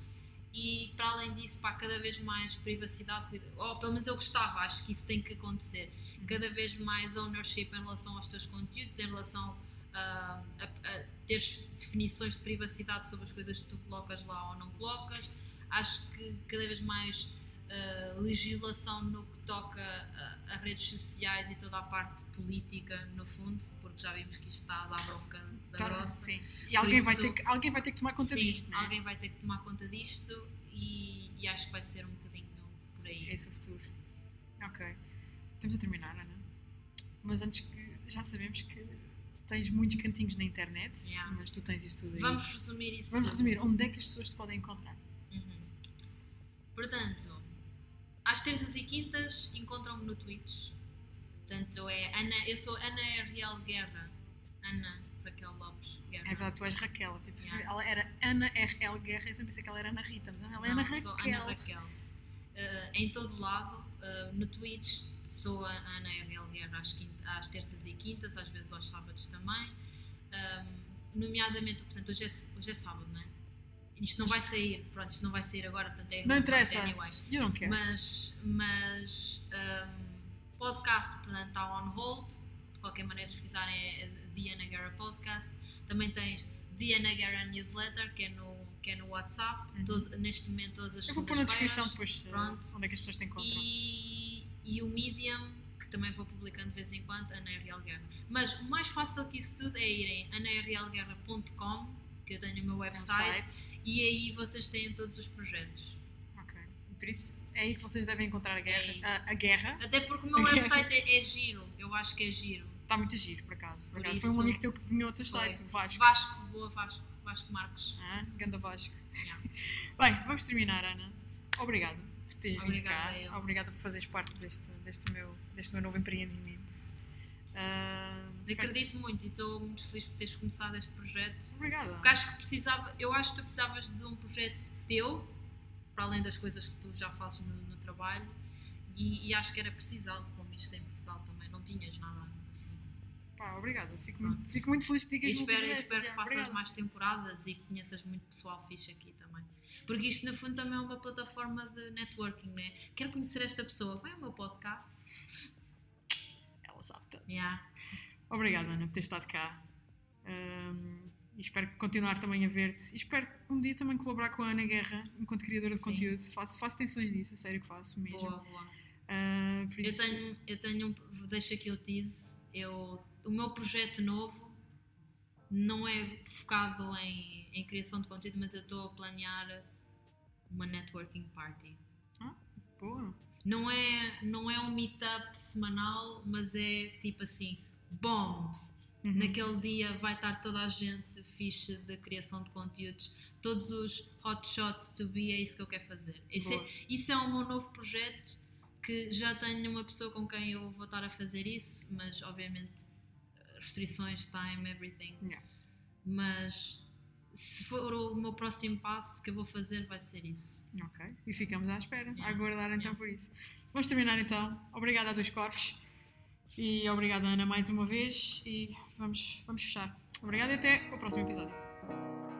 e para além disso, pá, cada vez mais privacidade, ou pelo menos eu gostava, acho que isso tem que acontecer. Cada vez mais ownership em relação aos teus conteúdos, em relação a, a teres definições de privacidade sobre as coisas que tu colocas lá ou não colocas. Acho que cada vez mais ah, legislação no que toca a, a redes sociais e toda a parte política, no fundo, porque já vimos que isto está a dar bronca da Tá, grossa. sim. E alguém, vai isso- ter que, alguém vai ter que tomar conta Sim, disto, não é? alguém vai ter que tomar conta disto e, e acho que vai ser um bocadinho por aí. É esse o futuro. Ok. Estamos a terminar, Ana. Mas antes que. Já sabemos que tens muitos cantinhos na internet, Yeah. mas tu tens isso tudo aí. Vamos resumir isso. Vamos tudo. resumir. Onde é que as pessoas te podem encontrar? Uhum. Portanto, às terças e quintas encontram-me no Twitch. Portanto, é Ana, eu sou Ana RL Guerra. Ana Raquel Lopes Guerra. É verdade, tu és Raquel. Tipo, Yeah. Ela era Ana RL Guerra, eu sempre pensei que ela era Ana Rita, mas ela é Ana Não, sou Raquel. Ana Raquel. Uh, em todo lado, uh, no Twitch sou a Ana RL Guerra às, quinta- às terças e quintas, às vezes aos sábados também. Um, nomeadamente, portanto, hoje é, hoje é sábado, não é? Isto não vai sair, pronto, isto não vai sair agora, portanto é Não interessa. anyway. You don't care. Mas, mas um, podcast, portanto, está on hold. De qualquer maneira, se pesquisarem é The Ana Guerra Podcast. Também tens The Ana Guerra Newsletter, que é no, que é no WhatsApp. Uhum. Todo- neste momento, todas as Eu vou pôr na descrição depois Pronto. onde é que as pessoas te encontram. E, e o Medium, que também vou publicando de vez em quando, Ana RL Guerra. Mas o mais fácil que isso tudo é irem anarlguerra.com, que eu tenho o meu website, site. e aí vocês têm todos os projetos. Ok. Por isso é aí que vocês devem encontrar a guerra. aí. A, a guerra Até porque o meu A website é, é giro, eu acho que é giro. está muito a giro, por acaso. Por Por acaso. Foi um amigo teu que desenhou o teu site, o Vasco. Vasco, boa Vasco, Vasco Marques. Ah, ganda Vasco. Yeah. Bem, vamos terminar, Ana. Obrigada teres vindo Obrigada cá. Obrigada por fazeres parte deste, deste, meu, deste meu novo empreendimento. Ah, Acredito muito e estou muito feliz por teres começado este projeto. Obrigada. Porque acho que precisava, eu acho que tu precisavas de um projeto teu, para além das coisas que tu já fazes no, no trabalho, e, e acho que era precisado, como isto em Portugal também, não tinhas nada assim. Pá, obrigada. Fico Pronto. muito, fico muito feliz que E digas espero, muitas espero que faças mais temporadas e que conheças muito pessoal fixe aqui também. Porque isto, no fundo, também é uma plataforma de networking, né? Quero conhecer esta pessoa, vai ao meu podcast. Ela sabe tanto. Yeah. Obrigada, Ana, por ter estado cá. E espero continuar também a ver-te. E espero um dia também colaborar com a Ana Guerra enquanto criadora de Sim. conteúdo. Faço, faço tensões disso, a sério que faço mesmo. Boa, boa. Ah, por Eu isso, tenho, eu tenho, um- deixo aqui o tease, eu o meu projeto novo não é focado em, em criação de conteúdo, mas eu estou a planear uma networking party. Boa. Não é, não é um meetup semanal, mas é tipo assim, bom, Uhum. naquele dia vai estar toda a gente fixe de criação de conteúdos, todos os hot shots to be, é isso que eu quero fazer. Isso Boa. é, isso é o meu novo projeto que já tenho uma pessoa com quem eu vou estar a fazer isso, mas obviamente restrições, time, everything. Yeah. Mas se for o meu próximo passo que eu vou fazer, vai ser isso. Ok. E ficamos à espera, a Yeah. aguardar então Yeah. por isso. Vamos terminar então. Obrigada a dois corvos. E obrigada, Ana, mais uma vez. E vamos, vamos fechar. Obrigada e até o próximo episódio.